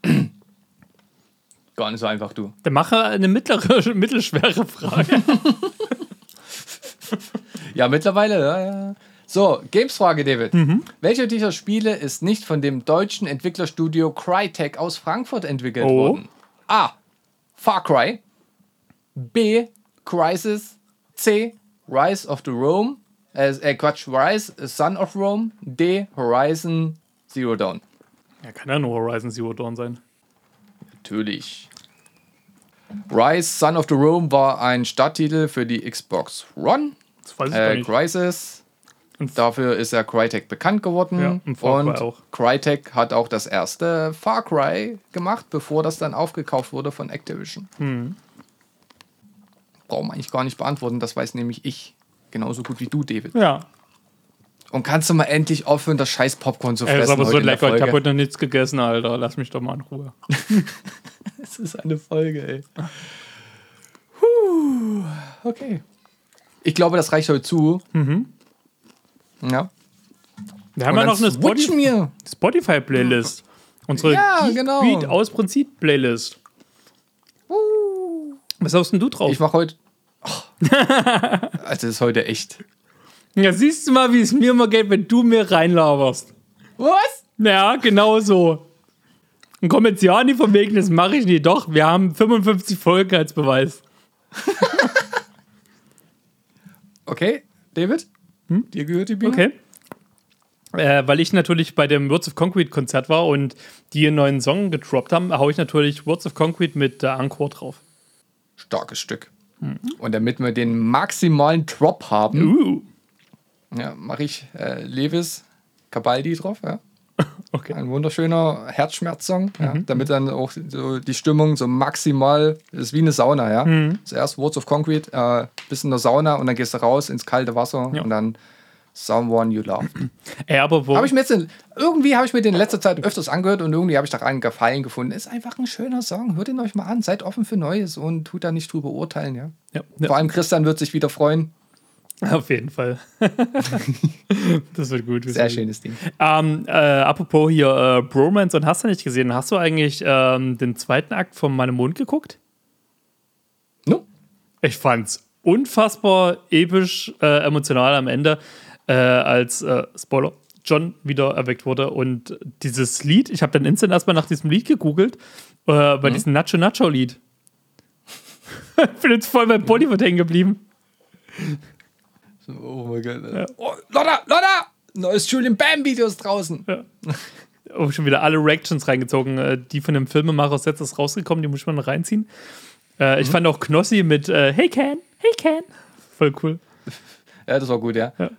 *clears throat* Gar nicht so einfach, du. Dann mache eine mittlere, *laughs* mittelschwere Frage. *laughs* Ja, mittlerweile, ja, ja. So, Games-Frage, David. Welcher dieser Spiele ist nicht von dem deutschen Entwicklerstudio Crytek aus Frankfurt entwickelt Oh. worden? A. Far Cry. B. Crisis. C. Rise of the Rome. Äh, äh, Quatsch, Rise, Son of Rome. D. Horizon Zero Dawn. Ja, kann ja nur Horizon Zero Dawn sein. Natürlich. Rise, Son of the Rome war ein Starttitel für die Xbox One. Das weiß ich gar Äh, nicht. Und- Dafür ist ja Crytek bekannt geworden. Ja, und Far und auch. Crytek hat auch das erste Far Cry gemacht, bevor das dann aufgekauft wurde von Activision. Hm. Brauchen wir eigentlich gar nicht beantworten, das weiß nämlich ich. Genauso gut wie du, David. Ja, Und kannst du mal endlich aufhören, das scheiß Popcorn zu Ey, fressen? das ist aber so lecker. Ich habe heute noch nichts gegessen, Alter. Lass mich doch mal in Ruhe. *laughs* Das ist eine Folge, ey. Puh, okay. Ich glaube, das reicht heute zu. Mhm. Ja. Wir haben ja noch eine Spotify-. Spotify-Playlist. Unsere Ja, genau. Beat aus Prinzip Playlist. Was hast denn du drauf? Ich mache heute. Oh. *laughs* Also, das ist heute echt. ja, siehst du mal, wie es mir immer geht, wenn du mir reinlaberst. Was? Ja, genau so. Und komm jetzt ja nicht von wegen, das mache ich nicht. Doch, wir haben 55 Folgen als Beweis. *laughs* Okay, David? Dir gehört die Bühne? Hm? Okay. Äh, weil ich natürlich bei dem Words of Concrete Konzert war und die einen neuen Song gedroppt haben, haue ich natürlich Words of Concrete mit der Encore drauf. Starkes Stück. Und damit wir den maximalen Drop haben, Uh. ja, mache ich äh, Levis Cabaldi drauf. Ja. Okay. Ein wunderschöner Herzschmerzsong, ja, damit dann auch so die Stimmung so maximal ist wie eine Sauna. Ja. Zuerst Words of Concrete, äh, bis in der Sauna und dann gehst du raus ins kalte Wasser Ja. und dann Someone You Love. *clears throat* Ey, aber wo. Habe ich mir jetzt in, irgendwie habe ich mir den in letzter Zeit öfters angehört und irgendwie habe ich da einen Gefallen gefunden. Ist einfach ein schöner Song. Hört ihn euch mal an. Seid offen für Neues und tut da nicht drüber urteilen. Ja. ja, Vor allem Christian wird sich wieder freuen. *laughs* auf jeden Fall. *laughs* das wird gut. Sehr schönes Ding. Ähm, äh, apropos hier äh, Bromance und hast du nicht gesehen? Hast du eigentlich ähm, den zweiten Akt von meinem Mond geguckt? No? Ich fand's unfassbar episch, äh, emotional am Ende, äh, als äh, Spoiler John wieder erweckt wurde und dieses Lied. Ich habe dann instant erstmal nach diesem Lied gegoogelt, äh, bei diesem Nacho Nacho Lied. ich *laughs* bin jetzt voll beim Bollywood hängen geblieben. Oh mein Gott. Oh, Lotta, Lotta! Neues Julian Bam Videos draußen. Oh, schon wieder alle Reactions reingezogen. Äh, die von dem Filmemacher ist jetzt ist rausgekommen, die muss man reinziehen. Äh, ich fand auch Knossi mit äh, Hey Ken, Hey Ken. Voll cool. *laughs* Ja, das war gut, ja. Ja.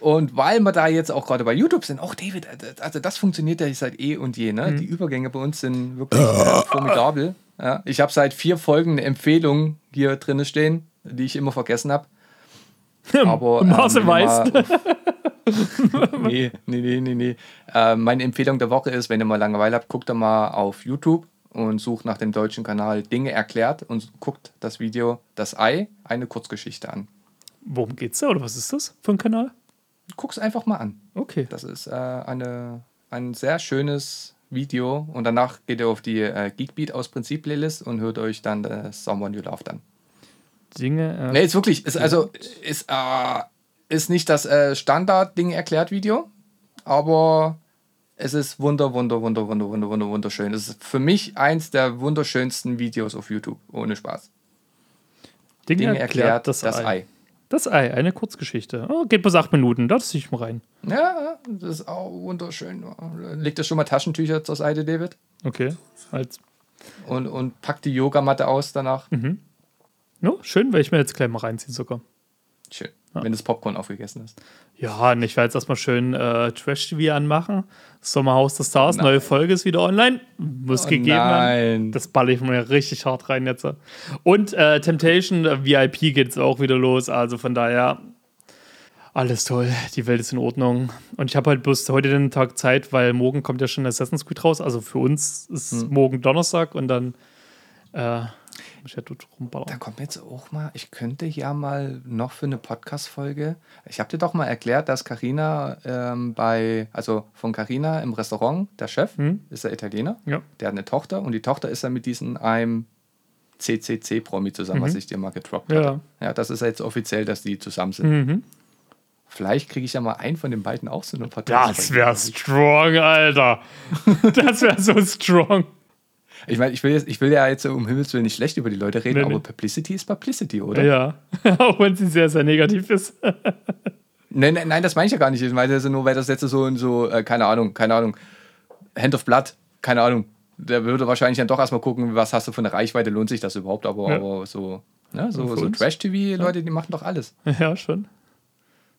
Und weil wir da jetzt auch gerade bei YouTube sind, auch David, also das funktioniert ja seit eh und je. Mhm. Ne? Die Übergänge bei uns sind wirklich äh, *laughs* formidabel. Ja. Ich habe seit vier Folgen eine Empfehlung hier drin stehen, die ich immer vergessen habe. *laughs* Aber ähm, weiß. mal- *laughs* nee, nee, nee, nee, nee. Äh, meine Empfehlung der Woche ist, wenn ihr mal Langeweile habt, guckt da mal auf YouTube und sucht nach dem deutschen Kanal Dinge erklärt und guckt das Video Das Ei, eine Kurzgeschichte an. Worum geht's da oder was ist das für ein Kanal? Guck's einfach mal an. Okay. Das ist äh, eine, ein sehr schönes Video und danach geht ihr auf die äh, Geekbeat aus Prinzip Playlist und hört euch dann das Someone You Loved an. Dinge. Äh, Nee, ist wirklich, ist also, ist, äh, ist nicht das äh, Standard-Ding erklärt Video, aber es ist wunder, wunder, wunder, wunder, wunder, wunder, wunderschön. Es ist für mich eins der wunderschönsten Videos auf YouTube, ohne Spaß. Dinge, Dinge erklärt das, Ei. Das Ei, eine Kurzgeschichte. Oh, geht bis acht Minuten, da ziehe ich mal rein. Ja, das ist auch wunderschön. Legt ihr schon mal Taschentücher zur Seite, David? Okay. Als, Und, und packt die Yogamatte aus danach. No, schön, weil ich mir jetzt gleich mal reinziehen sogar. Schön. Wenn das Popcorn aufgegessen ist. Ja, und ich werde jetzt erstmal schön äh, Trash-TV anmachen. Sommerhaus der Stars, Nein. neue Folge ist wieder online. Muss Oh gegeben werden. nein. Das balle ich mir richtig hart rein jetzt. Und äh, Temptation äh, VIP geht jetzt auch wieder los. Also von daher, alles toll. Die Welt ist in Ordnung. Und ich habe halt bloß heute den Tag Zeit, weil morgen kommt ja schon Assassin's Creed raus. Also für uns ist Hm. morgen Donnerstag und dann Da kommt jetzt auch mal, ich könnte ja mal noch für eine Podcast-Folge. Ich habe dir doch mal erklärt, dass Carina ähm, bei, also von Carina im Restaurant, der Chef, ist der Italiener, Ja. der hat eine Tochter und die Tochter ist dann mit diesem einem CCC-Promi zusammen, was ich dir mal getroppt Ja. hatte. Ja, das ist jetzt offiziell, dass die zusammen sind. Mhm. Vielleicht kriege ich ja mal einen von den beiden auch so eine Podcast. Das wäre strong, Alter. Das wäre so strong. Ich meine, ich will, jetzt, ich will ja jetzt um Himmels Willen nicht schlecht über die Leute reden, Nee, aber nee. Publicity ist Publicity, oder? Ja. *laughs* Auch wenn sie sehr, sehr negativ ist. *laughs* Nein, nein, nein, das meine ich ja gar nicht. Ich meine das nur, weil das jetzt so und so, äh, keine Ahnung, keine Ahnung, Hand of Blood, keine Ahnung. Der würde wahrscheinlich dann doch erstmal gucken, was hast du für eine Reichweite, lohnt sich das überhaupt, aber, Ja. aber so, ne, so, so. Trash-TV-Leute, die machen doch alles. Ja, schon.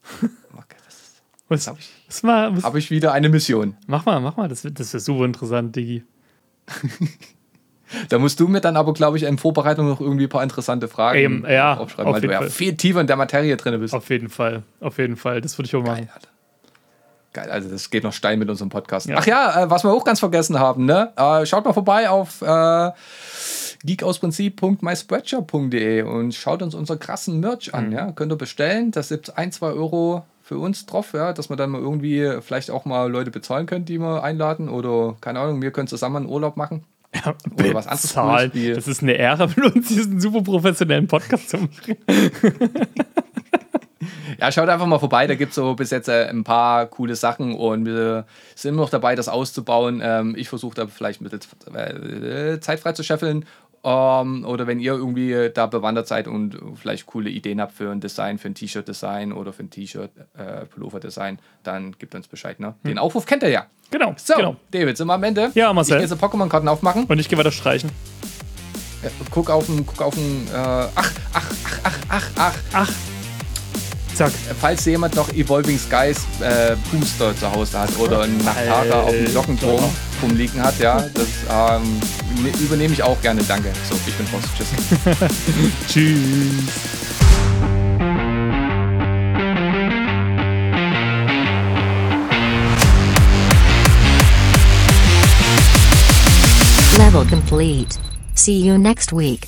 *laughs* Okay, das Was, habe ich, hab ich wieder eine Mission. mach mal, mach mal, das, das ist super interessant, Digi. *laughs* Da musst du mir dann aber, glaube ich, in Vorbereitung noch irgendwie ein paar interessante Fragen Eben, ja, aufschreiben, auf weil du ja Fall. viel tiefer in der Materie drin bist. Auf jeden Fall, auf jeden Fall. Das würde ich auch machen. Geil, Alter. Geil, also das geht noch steil mit unserem Podcast. Ja. Ach ja, äh, was wir auch ganz vergessen haben, ne? Äh, schaut mal vorbei auf äh, geekausprinzip.myspreadshirt.de und schaut uns unseren krassen Merch Mhm. an. Ja? Könnt ihr bestellen. Das gibt ein, zwei Euro für uns drauf, ja, dass wir dann mal irgendwie vielleicht auch mal Leute bezahlen können, die wir einladen oder keine Ahnung, wir können zusammen einen Urlaub machen. *laughs* Oder was anderes. Cooles wie- Das ist eine Ehre für uns, diesen super professionellen Podcast zu machen. *laughs* Ja, schaut einfach mal vorbei, da gibt es so bis jetzt äh, ein paar coole Sachen und wir sind immer noch dabei, das auszubauen. Ähm, ich versuche da vielleicht mit äh, Zeit frei zu scheffeln. Ähm, oder wenn ihr irgendwie äh, da bewandert seid und vielleicht coole Ideen habt für ein Design, für ein T-Shirt-Design oder für ein T-Shirt, äh, dann gebt uns Bescheid. Ne? Den Aufruf kennt ihr ja. Genau, So, genau. David, sind wir am Ende? Ja, Marcel. Ich gehe jetzt Pokémon-Karten aufmachen. Und ich gehe weiter streichen. Ja, guck auf den, guck auf den, äh, ach, ach, ach, ach, ach, ach. Ach, zack. falls jemand noch Evolving Skies äh, Booster zu Hause hat oder einen Nachtara auf dem Glockenturm rumliegen hat, ja, das ähm, ne- übernehme ich auch gerne, danke. So, ich bin raus. Tschüss. *laughs* Tschüss. Level complete. See you next week.